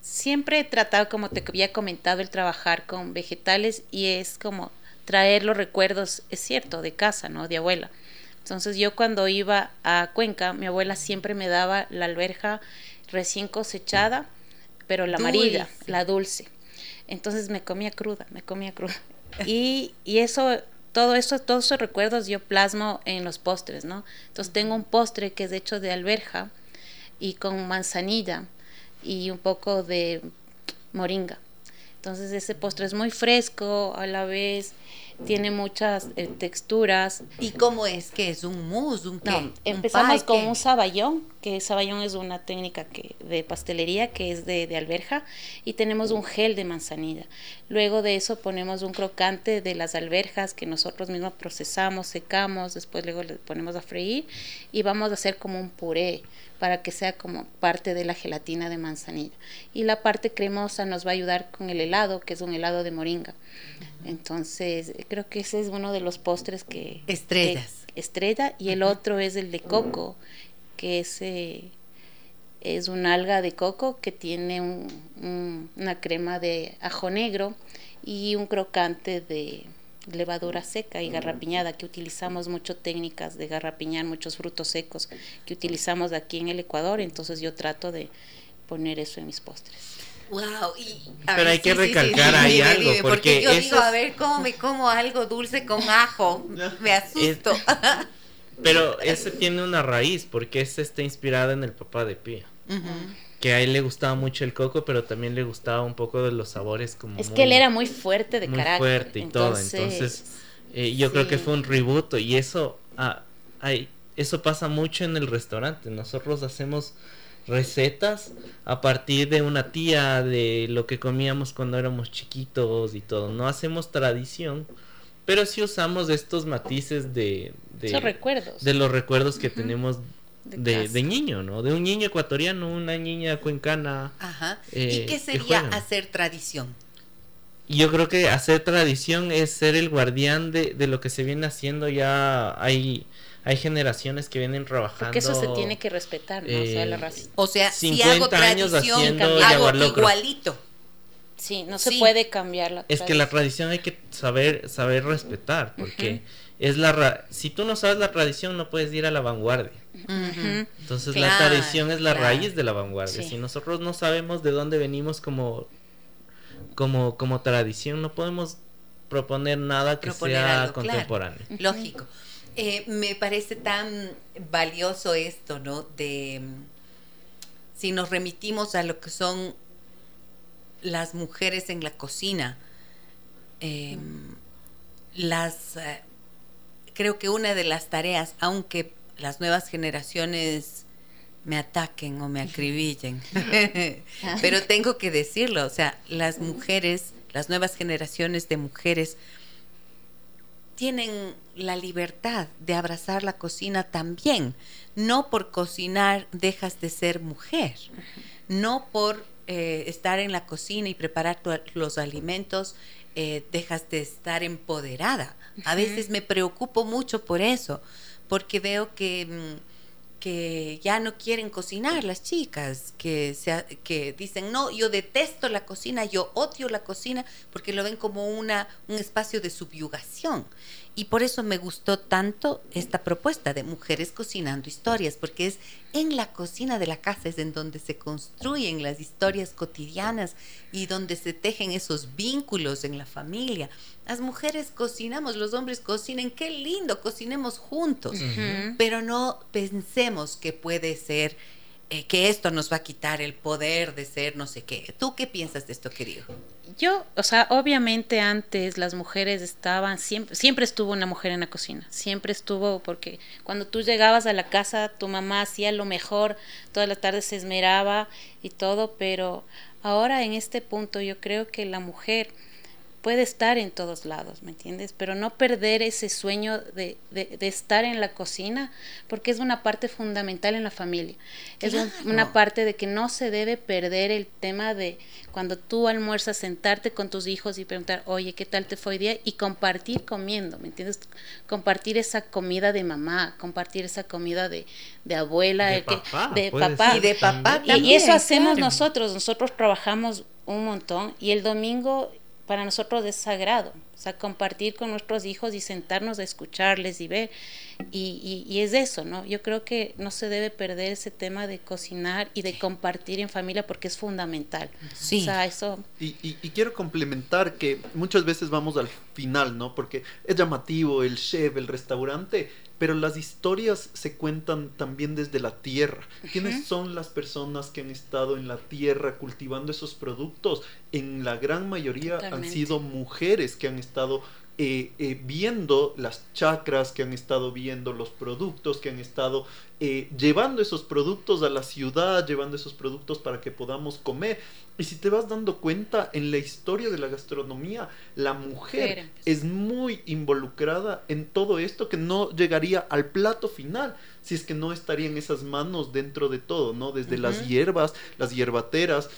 Siempre he tratado, como te había comentado, el trabajar con vegetales y es como traer los recuerdos, es cierto, de casa, ¿no? De abuela. Entonces yo cuando iba a Cuenca, mi abuela siempre me daba la alberja recién cosechada, pero la amarilla, la dulce. Entonces me comía cruda, me comía cruda. Y, y eso todo eso, todos esos recuerdos yo plasmo en los postres, ¿no? Entonces tengo un postre que es hecho de alberja y con manzanilla y un poco de moringa. Entonces ese postre es muy fresco, a la vez tiene muchas eh, texturas. ¿Y cómo es? que es? ¿Un mousse? ¿Un qué? empezamos con un saballón, que saballón es una técnica que, de pastelería que es de, de, alberja, y tenemos un gel de manzanilla. Luego de eso ponemos un crocante de las alberjas que nosotros mismos procesamos, secamos, después luego le ponemos a freír y vamos a hacer como un puré para que sea como parte de la gelatina de manzanilla. Y la parte cremosa nos va a ayudar con el helado, que es un helado de moringa. Entonces, creo que ese es uno de los postres que... Estrellas. estrella. Y el otro es el de coco, que es, es un alga de coco que tiene una crema de ajo negro y un crocante de levadura seca y garrapiñada, que utilizamos mucho técnicas de garrapiñar muchos frutos secos que utilizamos aquí en el Ecuador, entonces yo trato de poner eso en mis postres. Wow, pero hay que recalcar ahí algo porque, yo digo, a ver cómo me como algo dulce con ajo, me asusto. pero ese tiene una raíz porque ese está inspirado en el papá de Pía que a él le gustaba mucho el coco, pero también le gustaba un poco de los sabores como... Es que él era muy fuerte de muy carácter. fuerte y todo, entonces eh, yo creo que fue un reboot y eso, ah, hay, eso pasa mucho en el restaurante. Nosotros hacemos recetas a partir de una tía, de lo que comíamos cuando éramos chiquitos y todo. No hacemos tradición, pero sí usamos estos matices de... de recuerdos. De los recuerdos que tenemos de, niño, ¿no? De un niño ecuatoriano, una niña cuencana. Ajá. ¿Y eh, qué sería hacer tradición? Yo creo que hacer tradición es ser el guardián de, lo que se viene haciendo ya. Hay, hay generaciones que vienen trabajando. Porque eso se tiene que respetar, ¿no? o sea, la raza. O sea, si hago años haciendo hago igualito. Sí, no se puede cambiar la Es que la tradición hay que saber saber respetar, porque es la si tú no sabes la tradición no puedes ir a la vanguardia. Entonces la tradición es la raíz de la vanguardia. Si nosotros no sabemos de dónde venimos como como como tradición no podemos proponer nada que sea contemporáneo. Lógico. Eh, me parece tan valioso esto, ¿no? De si nos remitimos a lo que son las mujeres en la cocina, em, las eh, creo que una de las tareas, aunque las nuevas generaciones me ataquen o me acribillen, pero tengo que decirlo, o sea, las mujeres, las nuevas generaciones de mujeres tienen la libertad de abrazar la cocina también. No por cocinar dejas de ser mujer, no por eh, estar en la cocina y preparar los alimentos eh, dejas de estar empoderada. A veces me preocupo mucho por eso, porque veo que, mm, que ya no quieren cocinar las chicas, que, que dicen, no, yo detesto la cocina, yo odio la cocina, porque lo ven como una, un espacio de subyugación. Y por eso me gustó tanto esta propuesta de mujeres cocinando historias, porque es en la cocina de la casa, es en donde se construyen las historias cotidianas y donde se tejen esos vínculos en la familia. Las mujeres cocinamos, los hombres cocinen, qué lindo, cocinemos juntos, pero no pensemos que puede ser eh, que esto nos va a quitar el poder de ser no sé qué. ¿Tú qué piensas de esto, querido? yo, o sea, obviamente antes las mujeres estaban, siempre, siempre estuvo una mujer en la cocina, siempre estuvo, porque cuando tú llegabas a la casa, tu mamá hacía lo mejor, todas las tardes se esmeraba y todo, pero ahora en este punto yo creo que la mujer puede estar en todos lados, ¿me entiendes? Pero no perder ese sueño de, de, estar en la cocina, porque es una parte fundamental en la familia. Es una parte de que no se debe perder el tema de cuando tú almuerzas, sentarte con tus hijos y preguntar, oye, ¿qué tal te fue hoy día? Y compartir comiendo, ¿me entiendes? Compartir esa comida de mamá, compartir esa comida de, de abuela, de, papá, de papá. Y de papá. y, eso hacemos nosotros, nosotros trabajamos un montón y el domingo para nosotros es sagrado, o sea, compartir con nuestros hijos y sentarnos a escucharles y ver. Y, y, es eso, ¿no? Yo creo que no se debe perder ese tema de cocinar y de compartir en familia porque es fundamental. Sí. O sea, eso... Y, y, y, quiero complementar que muchas veces vamos al final, ¿no? Porque es llamativo el chef, el restaurante, pero las historias se cuentan también desde la tierra. ¿Quiénes son las personas que han estado en la tierra cultivando esos productos? En la gran mayoría Totalmente. han sido mujeres que han estado eh, eh, viendo las chacras, que han estado viendo los productos, que han estado eh, llevando esos productos a la ciudad, llevando esos productos para que podamos comer. Y si te vas dando cuenta, en la historia de la gastronomía, la mujer es muy involucrada en todo esto que no llegaría al plato final si es que no estarían esas manos dentro de todo, ¿no? Desde uh -huh. las hierbas, las hierbateras,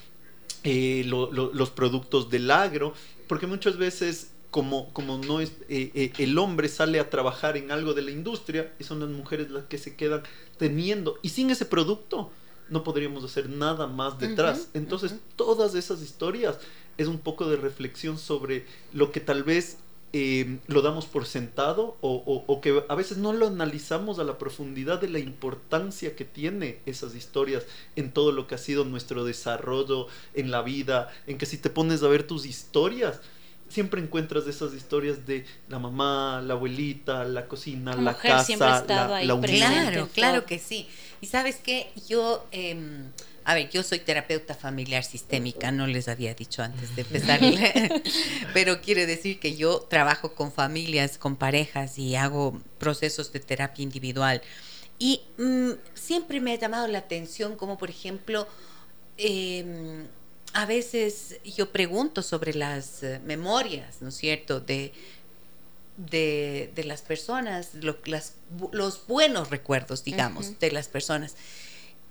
lo, lo, los productos del agro, porque muchas veces como, como no es eh, eh, el hombre sale a trabajar en algo de la industria y son las mujeres las que se quedan teniendo y sin ese producto no podríamos hacer nada más detrás. Uh -huh, Entonces, uh -huh. todas esas historias es un poco de reflexión sobre lo que tal vez eh, lo damos por sentado o, o, o, que a veces no lo analizamos a la profundidad de la importancia que tiene esas historias en todo lo que ha sido nuestro desarrollo en la vida, en que si te pones a ver tus historias, siempre encuentras esas historias de la mamá, la abuelita, la cocina, la, la casa, la, la unión. Claro, claro que sí. Y sabes qué, yo, eh, a ver, yo soy terapeuta familiar sistémica, no les había dicho antes de empezar, pero quiere decir que yo trabajo con familias, con parejas y hago procesos de terapia individual. Y mmm, siempre me ha llamado la atención como, por ejemplo, eh, a veces yo pregunto sobre las uh, memorias, ¿no es cierto?, de, de, de las personas, lo, las, los buenos recuerdos, digamos, uh -huh. de las personas.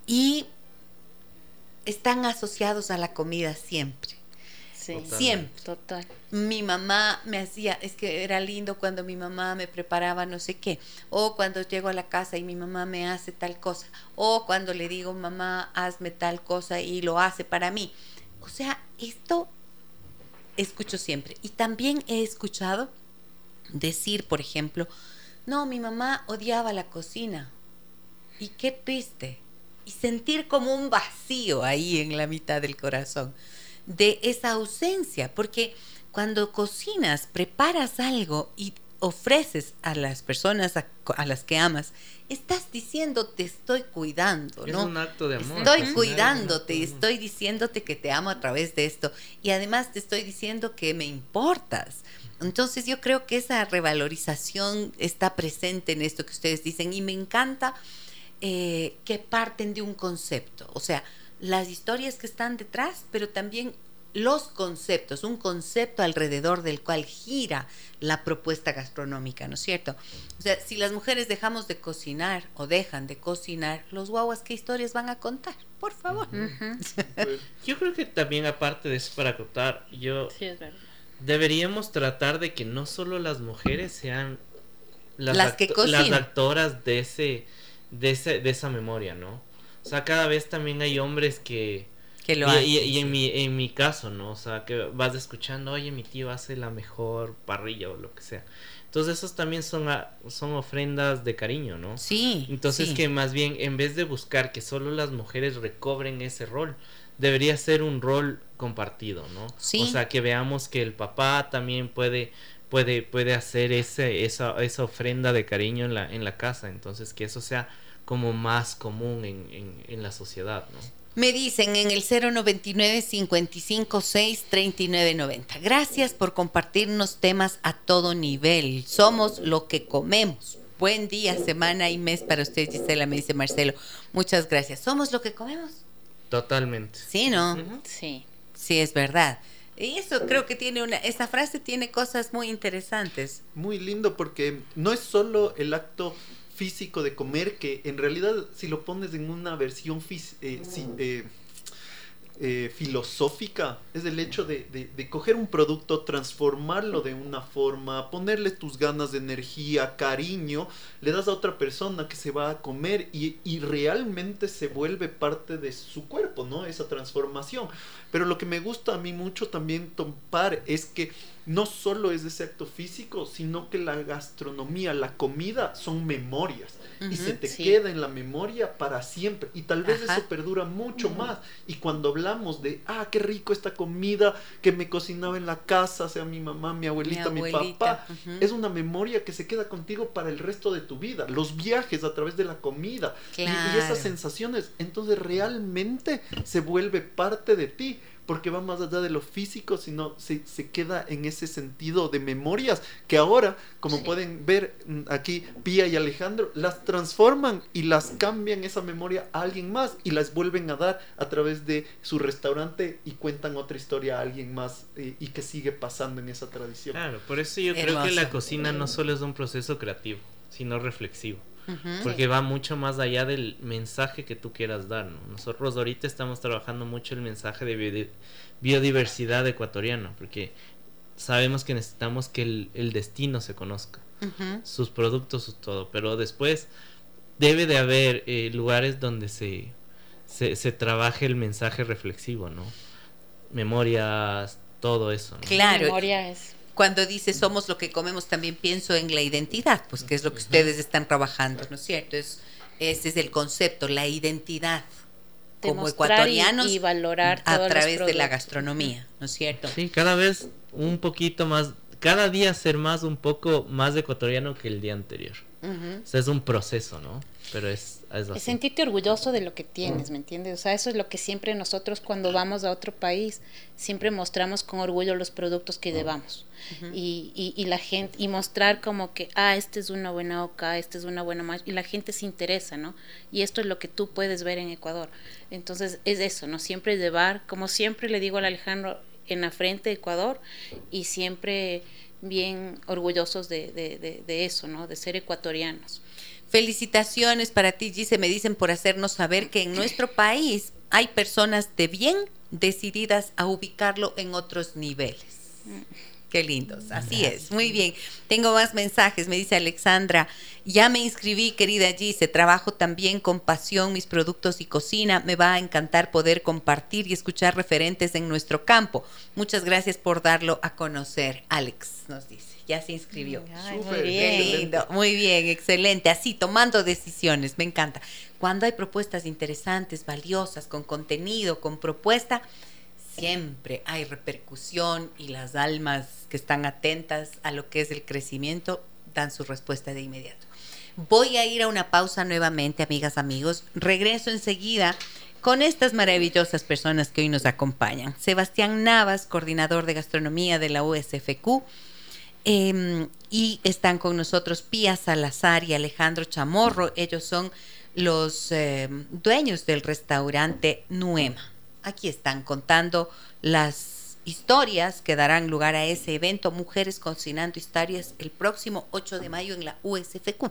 Y están asociados a la comida siempre. Sí, siempre. Total. Mi mamá me hacía, es que era lindo cuando mi mamá me preparaba no sé qué, o cuando llego a la casa y mi mamá me hace tal cosa, o cuando le digo, mamá, hazme tal cosa y lo hace para mí. O sea, esto escucho siempre. Y también he escuchado decir, por ejemplo, no, mi mamá odiaba la cocina. Y qué triste. Y sentir como un vacío ahí en la mitad del corazón de esa ausencia, porque cuando cocinas, preparas algo y ofreces a las personas a, a, las que amas, estás diciendo te estoy cuidando, ¿no? Es un acto de amor. Estoy cuidándote, estoy diciéndote que te amo a través de esto y además te estoy diciendo que me importas. Entonces yo creo que esa revalorización está presente en esto que ustedes dicen y me encanta eh, que parten de un concepto, o sea, las historias que están detrás, pero también los conceptos, un concepto alrededor del cual gira la propuesta gastronómica, ¿no es cierto? O sea, si las mujeres dejamos de cocinar o dejan de cocinar, los guaguas, ¿qué historias van a contar? Por favor. Uh -huh. yo creo que también aparte de eso, para contar, yo... Sí, es verdad. Deberíamos tratar de que no solo las mujeres sean las, las que las actoras de ese, de ese, de esa memoria, ¿no? O sea, cada vez también hay hombres que que lo y, hace, y, y sí. en mi en mi caso no o sea que vas escuchando oye mi tío hace la mejor parrilla o lo que sea entonces esos también son a, son ofrendas de cariño no sí entonces sí. que más bien en vez de buscar que solo las mujeres recobren ese rol debería ser un rol compartido no sí. o sea que veamos que el papá también puede puede puede hacer ese esa esa ofrenda de cariño en la en la casa entonces que eso sea como más común en, en, en la sociedad no me dicen en el 099 556 3990. Gracias por compartirnos temas a todo nivel. Somos lo que comemos. Buen día, semana y mes para usted, Gisela, me dice Marcelo. Muchas gracias. ¿Somos lo que comemos? Totalmente. Sí, ¿no? Uh -huh. Sí. Sí, es verdad. Y eso creo que tiene una, esa frase tiene cosas muy interesantes. Muy lindo porque no es solo el acto físico de comer que en realidad si lo pones en una versión eh, si, eh, eh, filosófica es el hecho de, de, de, coger un producto, transformarlo de una forma, ponerle tus ganas de energía, cariño, le das a otra persona que se va a comer y, y realmente se vuelve parte de su cuerpo, ¿no? Esa transformación. Pero lo que me gusta a mí mucho también topar es que no solo es ese acto físico, sino que la gastronomía, la comida son memorias. Y se te queda en la memoria para siempre. Y tal vez eso perdura mucho más. Y cuando hablamos de, ah, qué rico esta comida que me cocinaba en la casa, sea mi mamá, mi abuelita, mi, papá, es una memoria que se queda contigo para el resto de tu vida, los viajes a través de la comida. Y esas sensaciones, entonces realmente se vuelve parte de ti porque va más allá de lo físico, sino se, se queda en ese sentido de memorias que ahora, como pueden ver mm, aquí, Pía y Alejandro, las transforman y las cambian esa memoria a alguien más y las vuelven a dar a través de su restaurante y cuentan otra historia a alguien más eh, y que sigue pasando en esa tradición. Claro, por eso yo creo que la cocina no solo es un proceso creativo, sino reflexivo. Porque va mucho más allá del mensaje que tú quieras dar. Nosotros ahorita estamos trabajando mucho el mensaje de biodiversidad ecuatoriana, porque sabemos que necesitamos que el, destino se conozca, sus productos, su todo, pero después debe de haber eh, lugares donde se, se, trabaje el mensaje reflexivo, ¿no? Memorias, todo eso. Claro. Memoria es cuando dice somos lo que comemos, también pienso en la identidad, pues que es lo que ustedes están trabajando, ¿no es cierto? Es, ese es el concepto, la identidad como ecuatorianos y, valorar a través de la gastronomía, ¿no es cierto? Sí, cada vez un poquito más, cada día ser más un poco más ecuatoriano que el día anterior. o sea, es un proceso, ¿no? Pero es es sentirte orgulloso de lo que tienes, ¿me entiendes? O sea, eso es lo que siempre nosotros cuando vamos a otro país, siempre mostramos con orgullo los productos que llevamos. y, y, la gente, y mostrar como que, ah, este es una buena oca, este es una buena más, y la gente se interesa, ¿no? Y esto es lo que tú puedes ver en Ecuador. Entonces, es eso, ¿no? Siempre llevar, como siempre le digo al Alejandro, en la frente de Ecuador, y siempre bien orgullosos de, de, de eso, ¿no? De ser ecuatorianos. Felicitaciones para ti, Gise. Me dicen por hacernos saber que en nuestro país hay personas de bien decididas a ubicarlo en otros niveles. Qué lindos, así es, muy bien. Tengo más mensajes, me dice Alexandra. Ya me inscribí, querida Gise, trabajo también con pasión mis productos y cocina. Me va a encantar poder compartir y escuchar referentes en nuestro campo. Muchas gracias por darlo a conocer, Alex, nos dice ya se inscribió. muy bien. Qué lindo, muy bien, excelente. Así, tomando decisiones, me encanta. Cuando hay propuestas interesantes, valiosas, con contenido, con propuesta, siempre hay repercusión y las almas que están atentas a lo que es el crecimiento dan su respuesta de inmediato. Voy a ir a una pausa nuevamente, amigas, amigos. Regreso enseguida con estas maravillosas personas que hoy nos acompañan. Sebastián Navas, coordinador de gastronomía de la USFQ. Em, y están con nosotros Pía Salazar y Alejandro Chamorro. Ellos son los em, dueños del restaurante Nuema. Aquí están contando las historias que darán lugar a ese evento Mujeres Cocinando Historias el próximo 8 de mayo en la USFQ.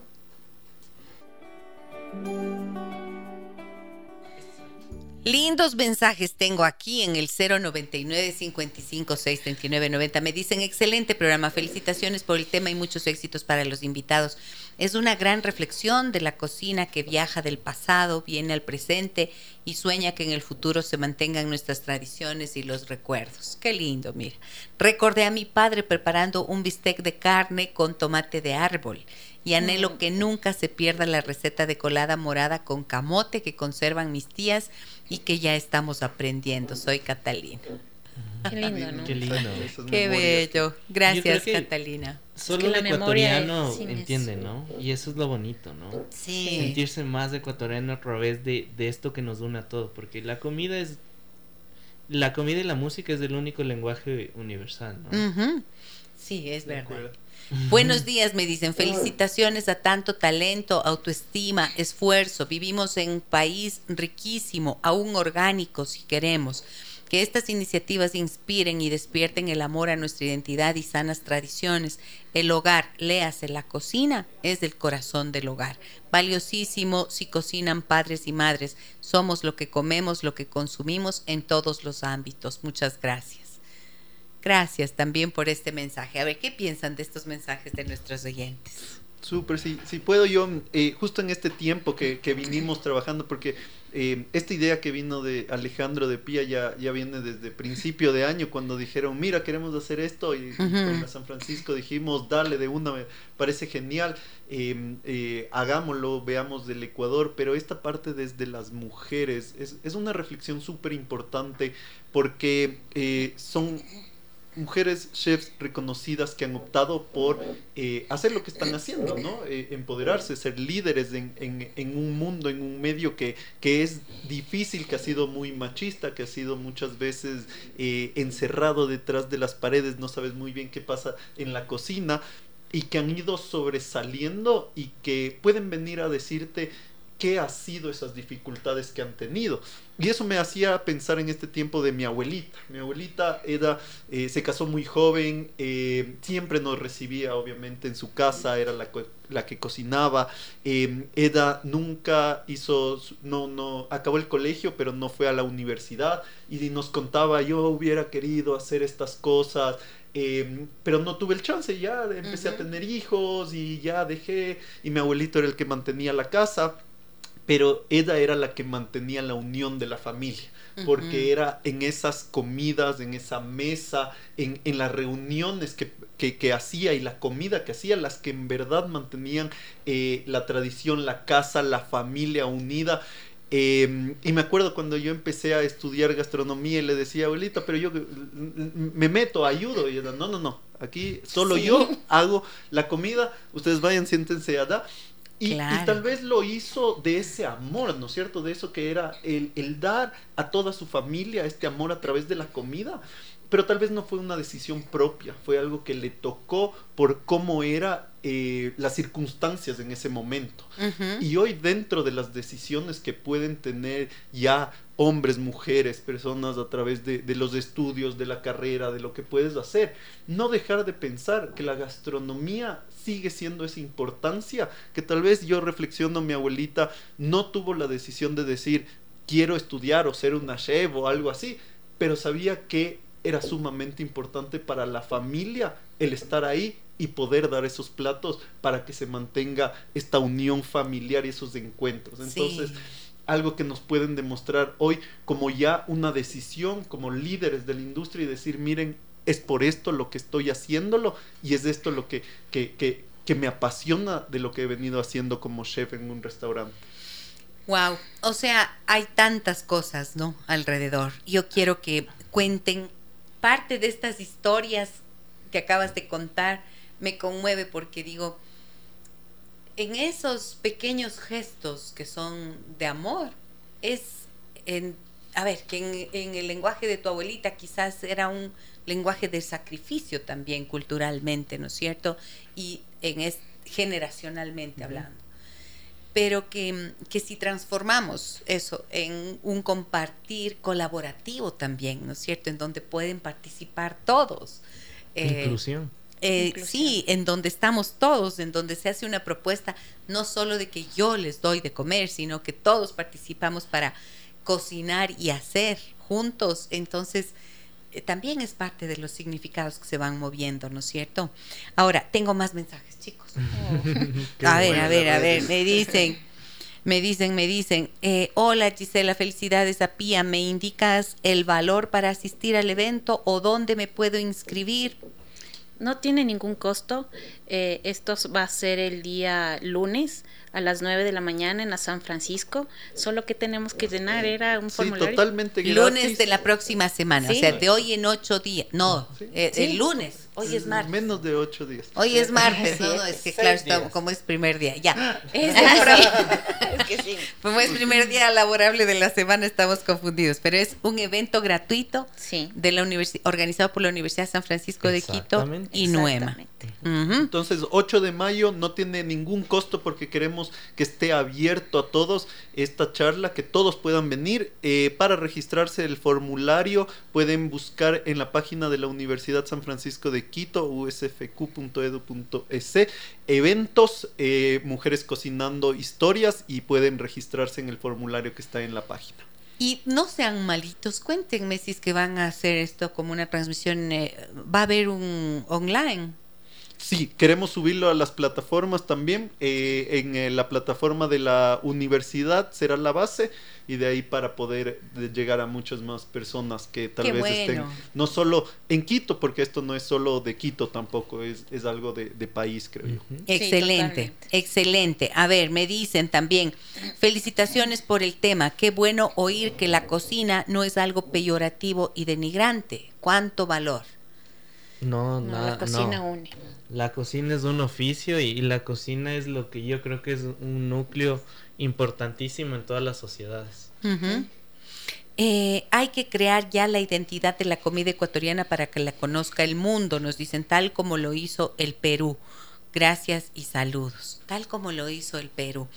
Lindos mensajes tengo aquí en el 099 55 90. Me dicen excelente programa, felicitaciones por el tema y muchos éxitos para los invitados. Es una gran reflexión de la cocina que viaja del pasado, viene al presente y sueña que en el futuro se mantengan nuestras tradiciones y los recuerdos. Qué lindo, mira. Recordé a mi padre preparando un bistec de carne con tomate de árbol y anhelo mm. que nunca se pierda la receta de colada morada con camote que conservan mis tías y que ya estamos aprendiendo. Soy Catalina. Qué lindo, ¿no? Qué lindo. Qué bello. Gracias, Catalina. Solo el ecuatoriano entiende, ¿no? Y eso es lo bonito, ¿no? Sí. Sentirse más ecuatoriano a través de, de esto que nos une a todo, porque la comida es la comida y la música es el único lenguaje universal, ¿no? Sí, es verdad. Buenos días, me dicen. Felicitaciones a tanto talento, autoestima, esfuerzo. Vivimos en un país riquísimo, aún orgánico si queremos. Que estas iniciativas inspiren y despierten el amor a nuestra identidad y sanas tradiciones. El hogar, léase, la cocina es el corazón del hogar. Valiosísimo si cocinan padres y madres. Somos lo que comemos, lo que consumimos en todos los ámbitos. Muchas gracias. Gracias también por este mensaje. A ver, ¿qué piensan de estos mensajes de nuestros oyentes? Súper, sí, si puedo yo, eh, justo en este tiempo que, que vinimos trabajando, porque eh, esta idea que vino de Alejandro de Pía ya, ya viene desde principio de año, cuando dijeron, mira, queremos hacer esto, y en San Francisco dijimos, dale de una, me parece genial, em, eh, hagámoslo, veamos del Ecuador, pero esta parte desde las mujeres es, es una reflexión súper importante porque eh, son mujeres chefs reconocidas que han optado por eh, hacer lo que están haciendo, ¿no? Eh, empoderarse, ser líderes en, en, un mundo, en un medio que, que, es difícil, que ha sido muy machista, que ha sido muchas veces eh, encerrado detrás de las paredes, no sabes muy bien qué pasa en la cocina y que han ido sobresaliendo y que pueden venir a decirte qué ha sido esas dificultades que han tenido. Y eso me hacía pensar en este tiempo de mi abuelita. Mi abuelita era, eh, se casó muy joven, eh, siempre nos recibía obviamente en su casa, era la, la que cocinaba. Eh, Eda nunca hizo, no, no, acabó el colegio, pero no fue a la universidad y nos contaba, yo hubiera querido hacer estas cosas. pero no tuve el chance, ya empecé a tener hijos y ya dejé, y mi abuelito era el que mantenía la casa pero Eda era la que mantenía la unión de la familia, porque era en esas comidas, en esa mesa, en, en las reuniones que, que, hacía y la comida que hacía, las que en verdad mantenían eh, la tradición, la casa, la familia unida. Em, y me acuerdo cuando yo empecé a estudiar gastronomía y le decía, abuelita, pero yo me meto, ayudo. Y ella, no, no, no, aquí solo yo hago la comida, ustedes vayan, siéntense allá. Y, tal vez lo hizo de ese amor, ¿no es cierto? De eso que era el, el, dar a toda su familia este amor a través de la comida. Pero tal vez no fue una decisión propia, fue algo que le tocó por cómo era eh, las circunstancias en ese momento. Y hoy dentro de las decisiones que pueden tener ya hombres, mujeres, personas a través de, de, los estudios, de la carrera, de lo que puedes hacer. No dejar de pensar que la gastronomía sigue siendo esa importancia, que tal vez yo reflexiono, mi abuelita no tuvo la decisión de decir, quiero estudiar o ser una chef o algo así, pero sabía que era sumamente importante para la familia el estar ahí y poder dar esos platos para que se mantenga esta unión familiar y esos encuentros. Entonces, algo que nos pueden demostrar hoy como ya una decisión, como líderes de la industria y decir, miren, es por esto lo que estoy haciéndolo y es esto lo que, que, que, que me apasiona de lo que he venido haciendo como chef en un restaurante. Wow, o sea, hay tantas cosas, ¿no? Alrededor. Yo quiero que cuenten parte de estas historias que acabas de contar. Me conmueve porque digo, en esos pequeños gestos que son de amor, es en, a ver, que en el lenguaje de tu abuelita quizás era un lenguaje de sacrificio también culturalmente, ¿no es cierto? Y en es, generacionalmente hablando. Pero que, que, si transformamos eso en un compartir colaborativo también, ¿no es cierto? En donde pueden participar todos. Eh, Inclusión. Eh, sí, en donde estamos todos, en donde se hace una propuesta no solo de que yo les doy de comer, sino que todos participamos para cocinar y hacer juntos. Entonces, eh, también es parte de los significados que se van moviendo, ¿no es cierto? Ahora, tengo más mensajes, chicos. a ver, a ver, a ver, me dicen, me dicen, me dicen, eh, hola Gisela, felicidades a Pía, ¿me indicas el valor para asistir al evento o dónde me puedo inscribir? No tiene ningún costo. Eh, esto va a ser el día lunes a las 9 de la mañana en la San Francisco. Solo que tenemos que llenar era un formulario. Sí, totalmente gratis. Lunes de la próxima semana, o sea, de hoy en ocho días. No, eh, el lunes. Hoy es martes. Menos de ocho días. Hoy es martes, no, no, es que claro, como es primer día, ya. Es, que sí. Como es primer día laborable de la semana, estamos confundidos, pero es un evento gratuito de la organizado por la Universidad de San Francisco de Quito y Nuema. Entonces, 8 de mayo no tiene ningún costo porque queremos que esté abierto a todos esta charla, que todos puedan venir. Eh, para registrarse el formulario pueden buscar en la página de la Universidad San Francisco de Quito, usfq.edu.es, eventos, eh, mujeres cocinando historias y pueden registrarse en el formulario que está en la página. Y no sean malitos, cuéntenme si es que van a hacer esto como una transmisión, eh, va a haber un online. Sí, queremos subirlo a las plataformas también. Eh, en eh, la plataforma de la universidad será la base y de ahí para poder llegar a muchas más personas que tal vez estén no solo en Quito, porque esto no es solo de Quito tampoco, es, es algo de, país, creo yo. Excelente, excelente. A ver, me dicen también, felicitaciones por el tema, qué bueno oír que la cocina no es algo peyorativo y denigrante. ¿Cuánto valor? No, nada. La cocina une. La cocina es un oficio y, la cocina es lo que yo creo que es un núcleo importantísimo en todas las sociedades. Eh, hay que crear ya la identidad de la comida ecuatoriana para que la conozca el mundo, nos dicen, tal como lo hizo el Perú. Gracias y saludos, tal como lo hizo el Perú.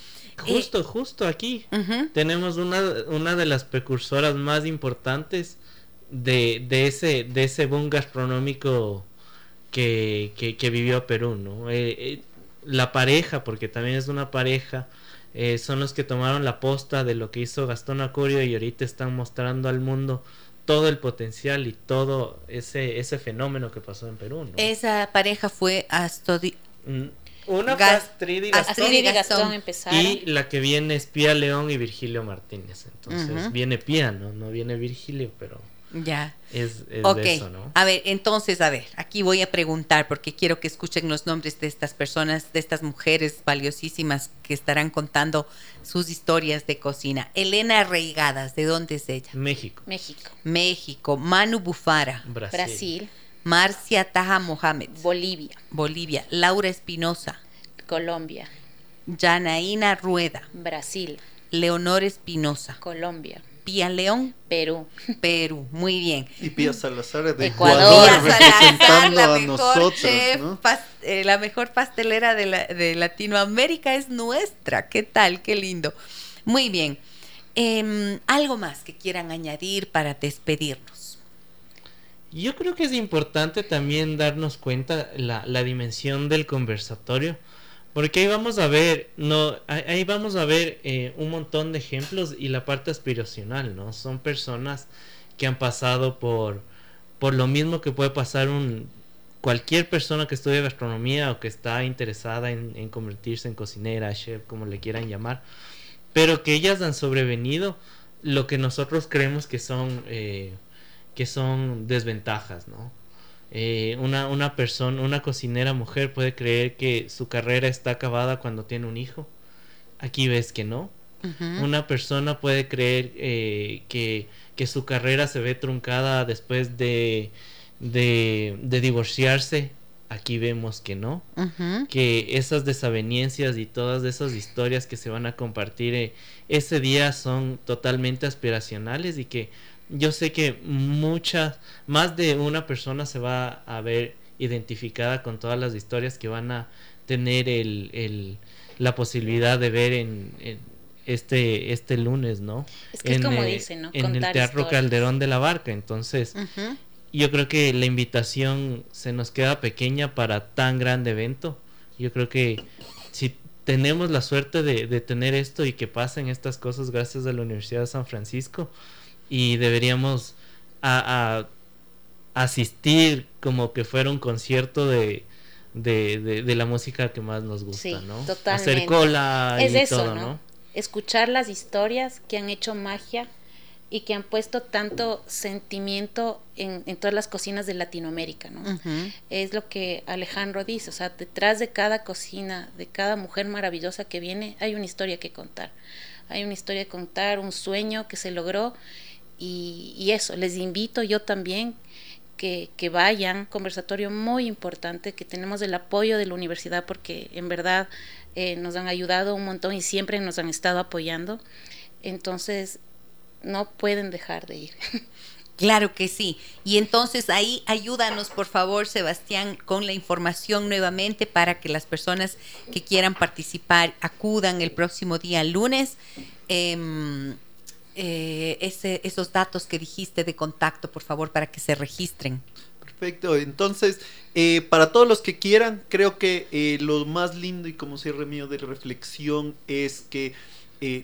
Justo, justo aquí tenemos una, una de las precursoras más importantes de, de, ese, de ese boom gastronómico que, que, vivió Perú, ¿no? Eh, eh, la pareja, porque también es una pareja, eh, son los que tomaron la posta de lo que hizo Gastón Acurio y ahorita están mostrando al mundo todo el potencial y todo ese, ese fenómeno que pasó en Perú. ¿no? Esa pareja fue Astodi... Mm, una Astrid y Gastón, y la que viene es Pía León y Virgilio Martínez. Entonces viene Pía, ¿no? No viene Virgilio, pero... Ya. Es, eso, ¿no? A ver, entonces, a ver, aquí voy a preguntar porque quiero que escuchen los nombres de estas personas, de estas mujeres valiosísimas que estarán contando sus historias de cocina. Elena Reigadas, ¿de dónde es ella? México. México. México. Manu Bufara. Brasil. Marcia Taja Mohamed. Bolivia. Bolivia. Laura Espinosa. Colombia. Janaína Rueda. Brasil. Leonor Espinosa. Colombia. Pía León. Perú. Perú, muy bien. Y Pía Salazar de Ecuador, representando a nosotros. Eh, la mejor pastelera de, de, Latinoamérica es nuestra. ¿Qué tal? Qué lindo. Muy bien. Em, ¿Algo más que quieran añadir para despedirnos? Yo creo que es importante también darnos cuenta la, la dimensión del conversatorio porque ahí vamos a ver, no, ahí vamos a ver eh, un montón de ejemplos y la parte aspiracional, ¿no? Son personas que han pasado por, por lo mismo que puede pasar un cualquier persona que estudia gastronomía o que está interesada en, convertirse en cocinera, chef, como le quieran llamar, pero que ellas han sobrevenido lo que nosotros creemos que son eh, que son desventajas, ¿no? Eh, una, una persona, una cocinera mujer puede creer que su carrera está acabada cuando tiene un hijo. Aquí ves que no. Una persona puede creer eh, que, que, su carrera se ve truncada después de, de, divorciarse. Aquí vemos que no. Que esas desavenencias y todas esas historias que se van a compartir eh, ese día son totalmente aspiracionales y que yo sé que muchas, más de una persona se va a ver identificada con todas las historias que van a tener el, el la posibilidad de ver en, este este lunes, ¿no? Es que en, como dice, ¿no? En el Teatro Calderón de la Barca. Entonces, yo creo que la invitación se nos queda pequeña para tan grande evento. Yo creo que si tenemos la suerte de, de tener esto y que pasen estas cosas gracias a la Universidad de San Francisco, y deberíamos a, asistir como que fuera un concierto de, de, la música que más nos gusta, ¿no? Totalmente. Hacer cola es y eso, todo, ¿no? Escuchar las historias que han hecho magia y que han puesto tanto sentimiento en, en todas las cocinas de Latinoamérica, ¿no? Es lo que Alejandro dice, o sea, detrás de cada cocina, de cada mujer maravillosa que viene, hay una historia que contar. Hay una historia que contar, un sueño que se logró y, eso, les invito yo también que, que, vayan, conversatorio muy importante, que tenemos el apoyo de la universidad porque en verdad eh, nos han ayudado un montón y siempre nos han estado apoyando. Entonces, no pueden dejar de ir. Claro que sí. Y entonces ahí ayúdanos, por favor, Sebastián, con la información nuevamente para que las personas que quieran participar acudan el próximo día lunes. Em, eh, ese, esos datos que dijiste de contacto, por favor, para que se registren. Perfecto, entonces, eh, para todos los que quieran, creo que eh, lo más lindo y como cierre mío de reflexión es que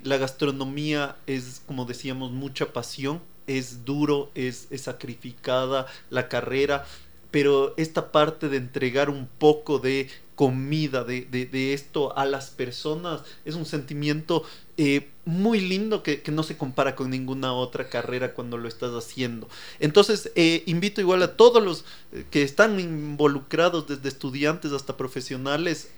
la gastronomía es, como decíamos, mucha pasión, es duro, es, es sacrificada la carrera, pero esta parte de entregar un poco de comida, de, de, esto a las personas, es un sentimiento eh, muy lindo que, no se compara con ninguna otra carrera cuando lo estás haciendo. Entonces, eh, invito igual a todos los eh, que están involucrados, desde estudiantes hasta profesionales,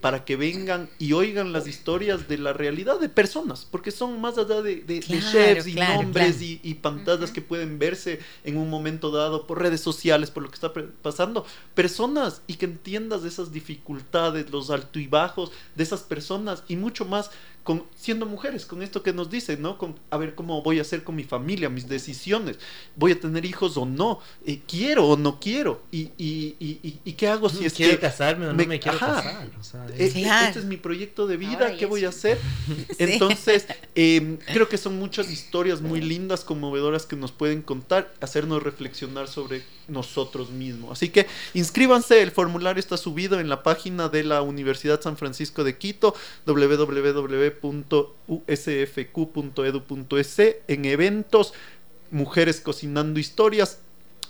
para que vengan y oigan las historias de la realidad de personas, porque son más allá de, chefs y nombres Y, pantallas que pueden verse en un momento dado por redes sociales, por lo que está pasando, personas y que entiendas esas dificultades, los altos y bajos de esas personas y mucho más siendo mujeres, con esto que nos dicen, ¿no? Con, a ver cómo voy a hacer con mi familia, mis decisiones, voy a tener hijos o no, eh, quiero o no quiero, y, y, y, y, qué hago si es quiero casarme o no me, quiero casar. Eh, este es mi proyecto de vida, ¿qué voy a hacer? Entonces, em, creo que son muchas historias muy lindas, conmovedoras que nos pueden contar, hacernos reflexionar sobre nosotros mismos. Así que inscríbanse, el formulario está subido en la página de la Universidad San Francisco de Quito, www.usfq.edu.es, en eventos, Mujeres Cocinando Historias.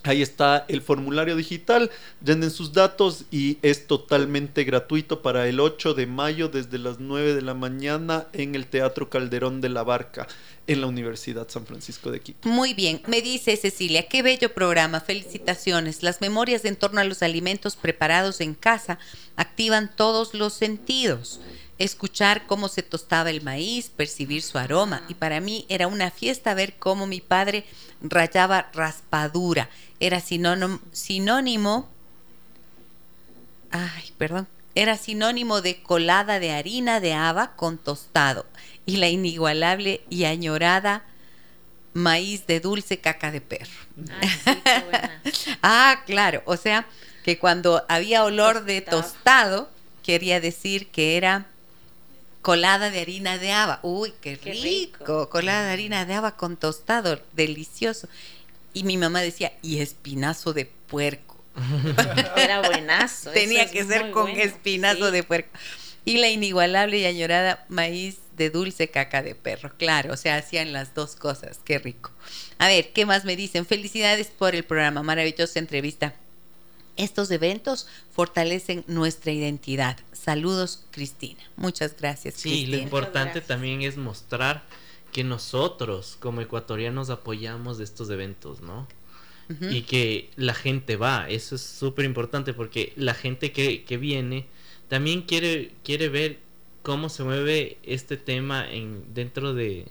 Ahí está el formulario digital, llenen sus datos y es totalmente gratuito para el 8 de mayo desde las 9 de la mañana en el Teatro Calderón de la Barca en la Universidad San Francisco de Quito. Muy bien, me dice Cecilia, qué bello programa, felicitaciones. Las memorias en torno a los alimentos preparados en casa activan todos los sentidos. Escuchar cómo se tostaba el maíz, percibir su aroma. Y para mí era una fiesta ver cómo mi padre rayaba raspadura. Era sinónimo, sinónimo ay, perdón, era sinónimo de colada de harina de haba con tostado y la inigualable y añorada maíz de dulce caca de perro. ah, claro, o sea que cuando había olor de tostado, quería decir que era colada de harina de haba. Uy, qué, rico. Colada de harina de haba con tostado, delicioso. Y mi mamá decía, y espinazo de puerco. Era buenazo. Tenía que ser con espinazo de puerco. Y la inigualable y añorada maíz de dulce caca de perro. Claro, o sea, hacían las dos cosas. Qué rico. A ver, ¿qué más me dicen? Felicidades por el programa. Maravillosa entrevista. Estos eventos fortalecen nuestra identidad. Saludos, Cristina. Muchas gracias. Sí, lo importante también es mostrar que nosotros como ecuatorianos apoyamos de estos eventos, ¿no? Y que la gente va, eso es súper importante porque la gente que, que viene también quiere, quiere ver cómo se mueve este tema en, dentro de,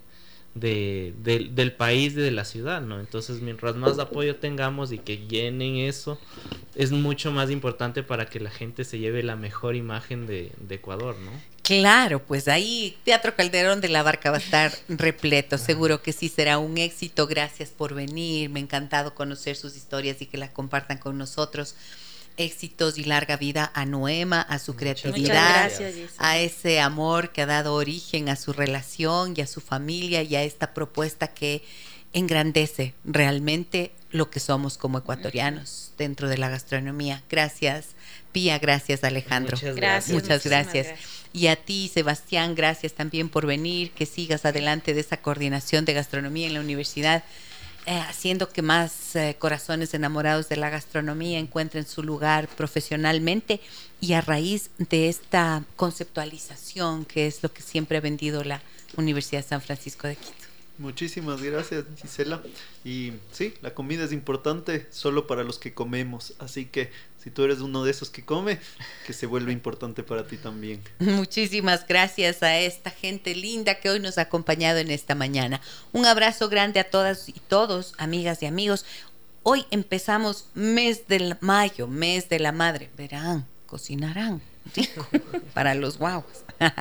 del país y de la ciudad, ¿no? Entonces, mientras más apoyo tengamos y que llenen eso, es mucho más importante para que la gente se lleve la mejor imagen de, Ecuador, ¿no? Claro, pues ahí Teatro Calderón de la Barca va a estar repleto. Seguro que sí será un éxito. Gracias por venir. Me ha encantado conocer sus historias y que las compartan con nosotros éxitos y larga vida a Noema, a su creatividad, a ese amor que ha dado origen a su relación y a su familia y a esta propuesta que engrandece realmente lo que somos como ecuatorianos dentro de la gastronomía. Gracias, Pía, gracias, Alejandro. Muchas gracias. Muchas gracias. Y a ti, Sebastián, gracias también por venir, que sigas adelante de esa coordinación de gastronomía en la universidad. Eh, haciendo que más eh, corazones enamorados de la gastronomía encuentren su lugar profesionalmente y a raíz de esta conceptualización que es lo que siempre ha vendido la Universidad San Francisco de Quito. Muchísimas gracias, Gisela. Y sí, la comida es importante solo para los que comemos, así que si tú eres uno de esos que come, que se vuelve importante para ti también. Muchísimas gracias a esta gente linda que hoy nos ha acompañado en esta mañana. Un abrazo grande a todas y todos, amigas y amigos. Hoy empezamos mes del mayo, mes de la madre. Verán, cocinarán rico para los guaguas.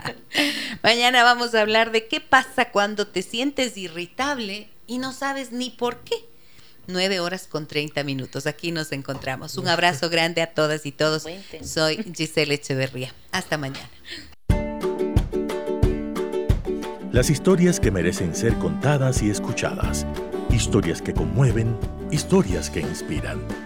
Mañana vamos a hablar de qué pasa cuando te sientes irritable y no sabes ni por qué. 9 horas con 30 minutos. Aquí nos encontramos. Un abrazo grande a todas y todos. Soy Giselle Echeverría. Hasta mañana. Las historias que merecen ser contadas y escuchadas. Historias que conmueven, historias que inspiran.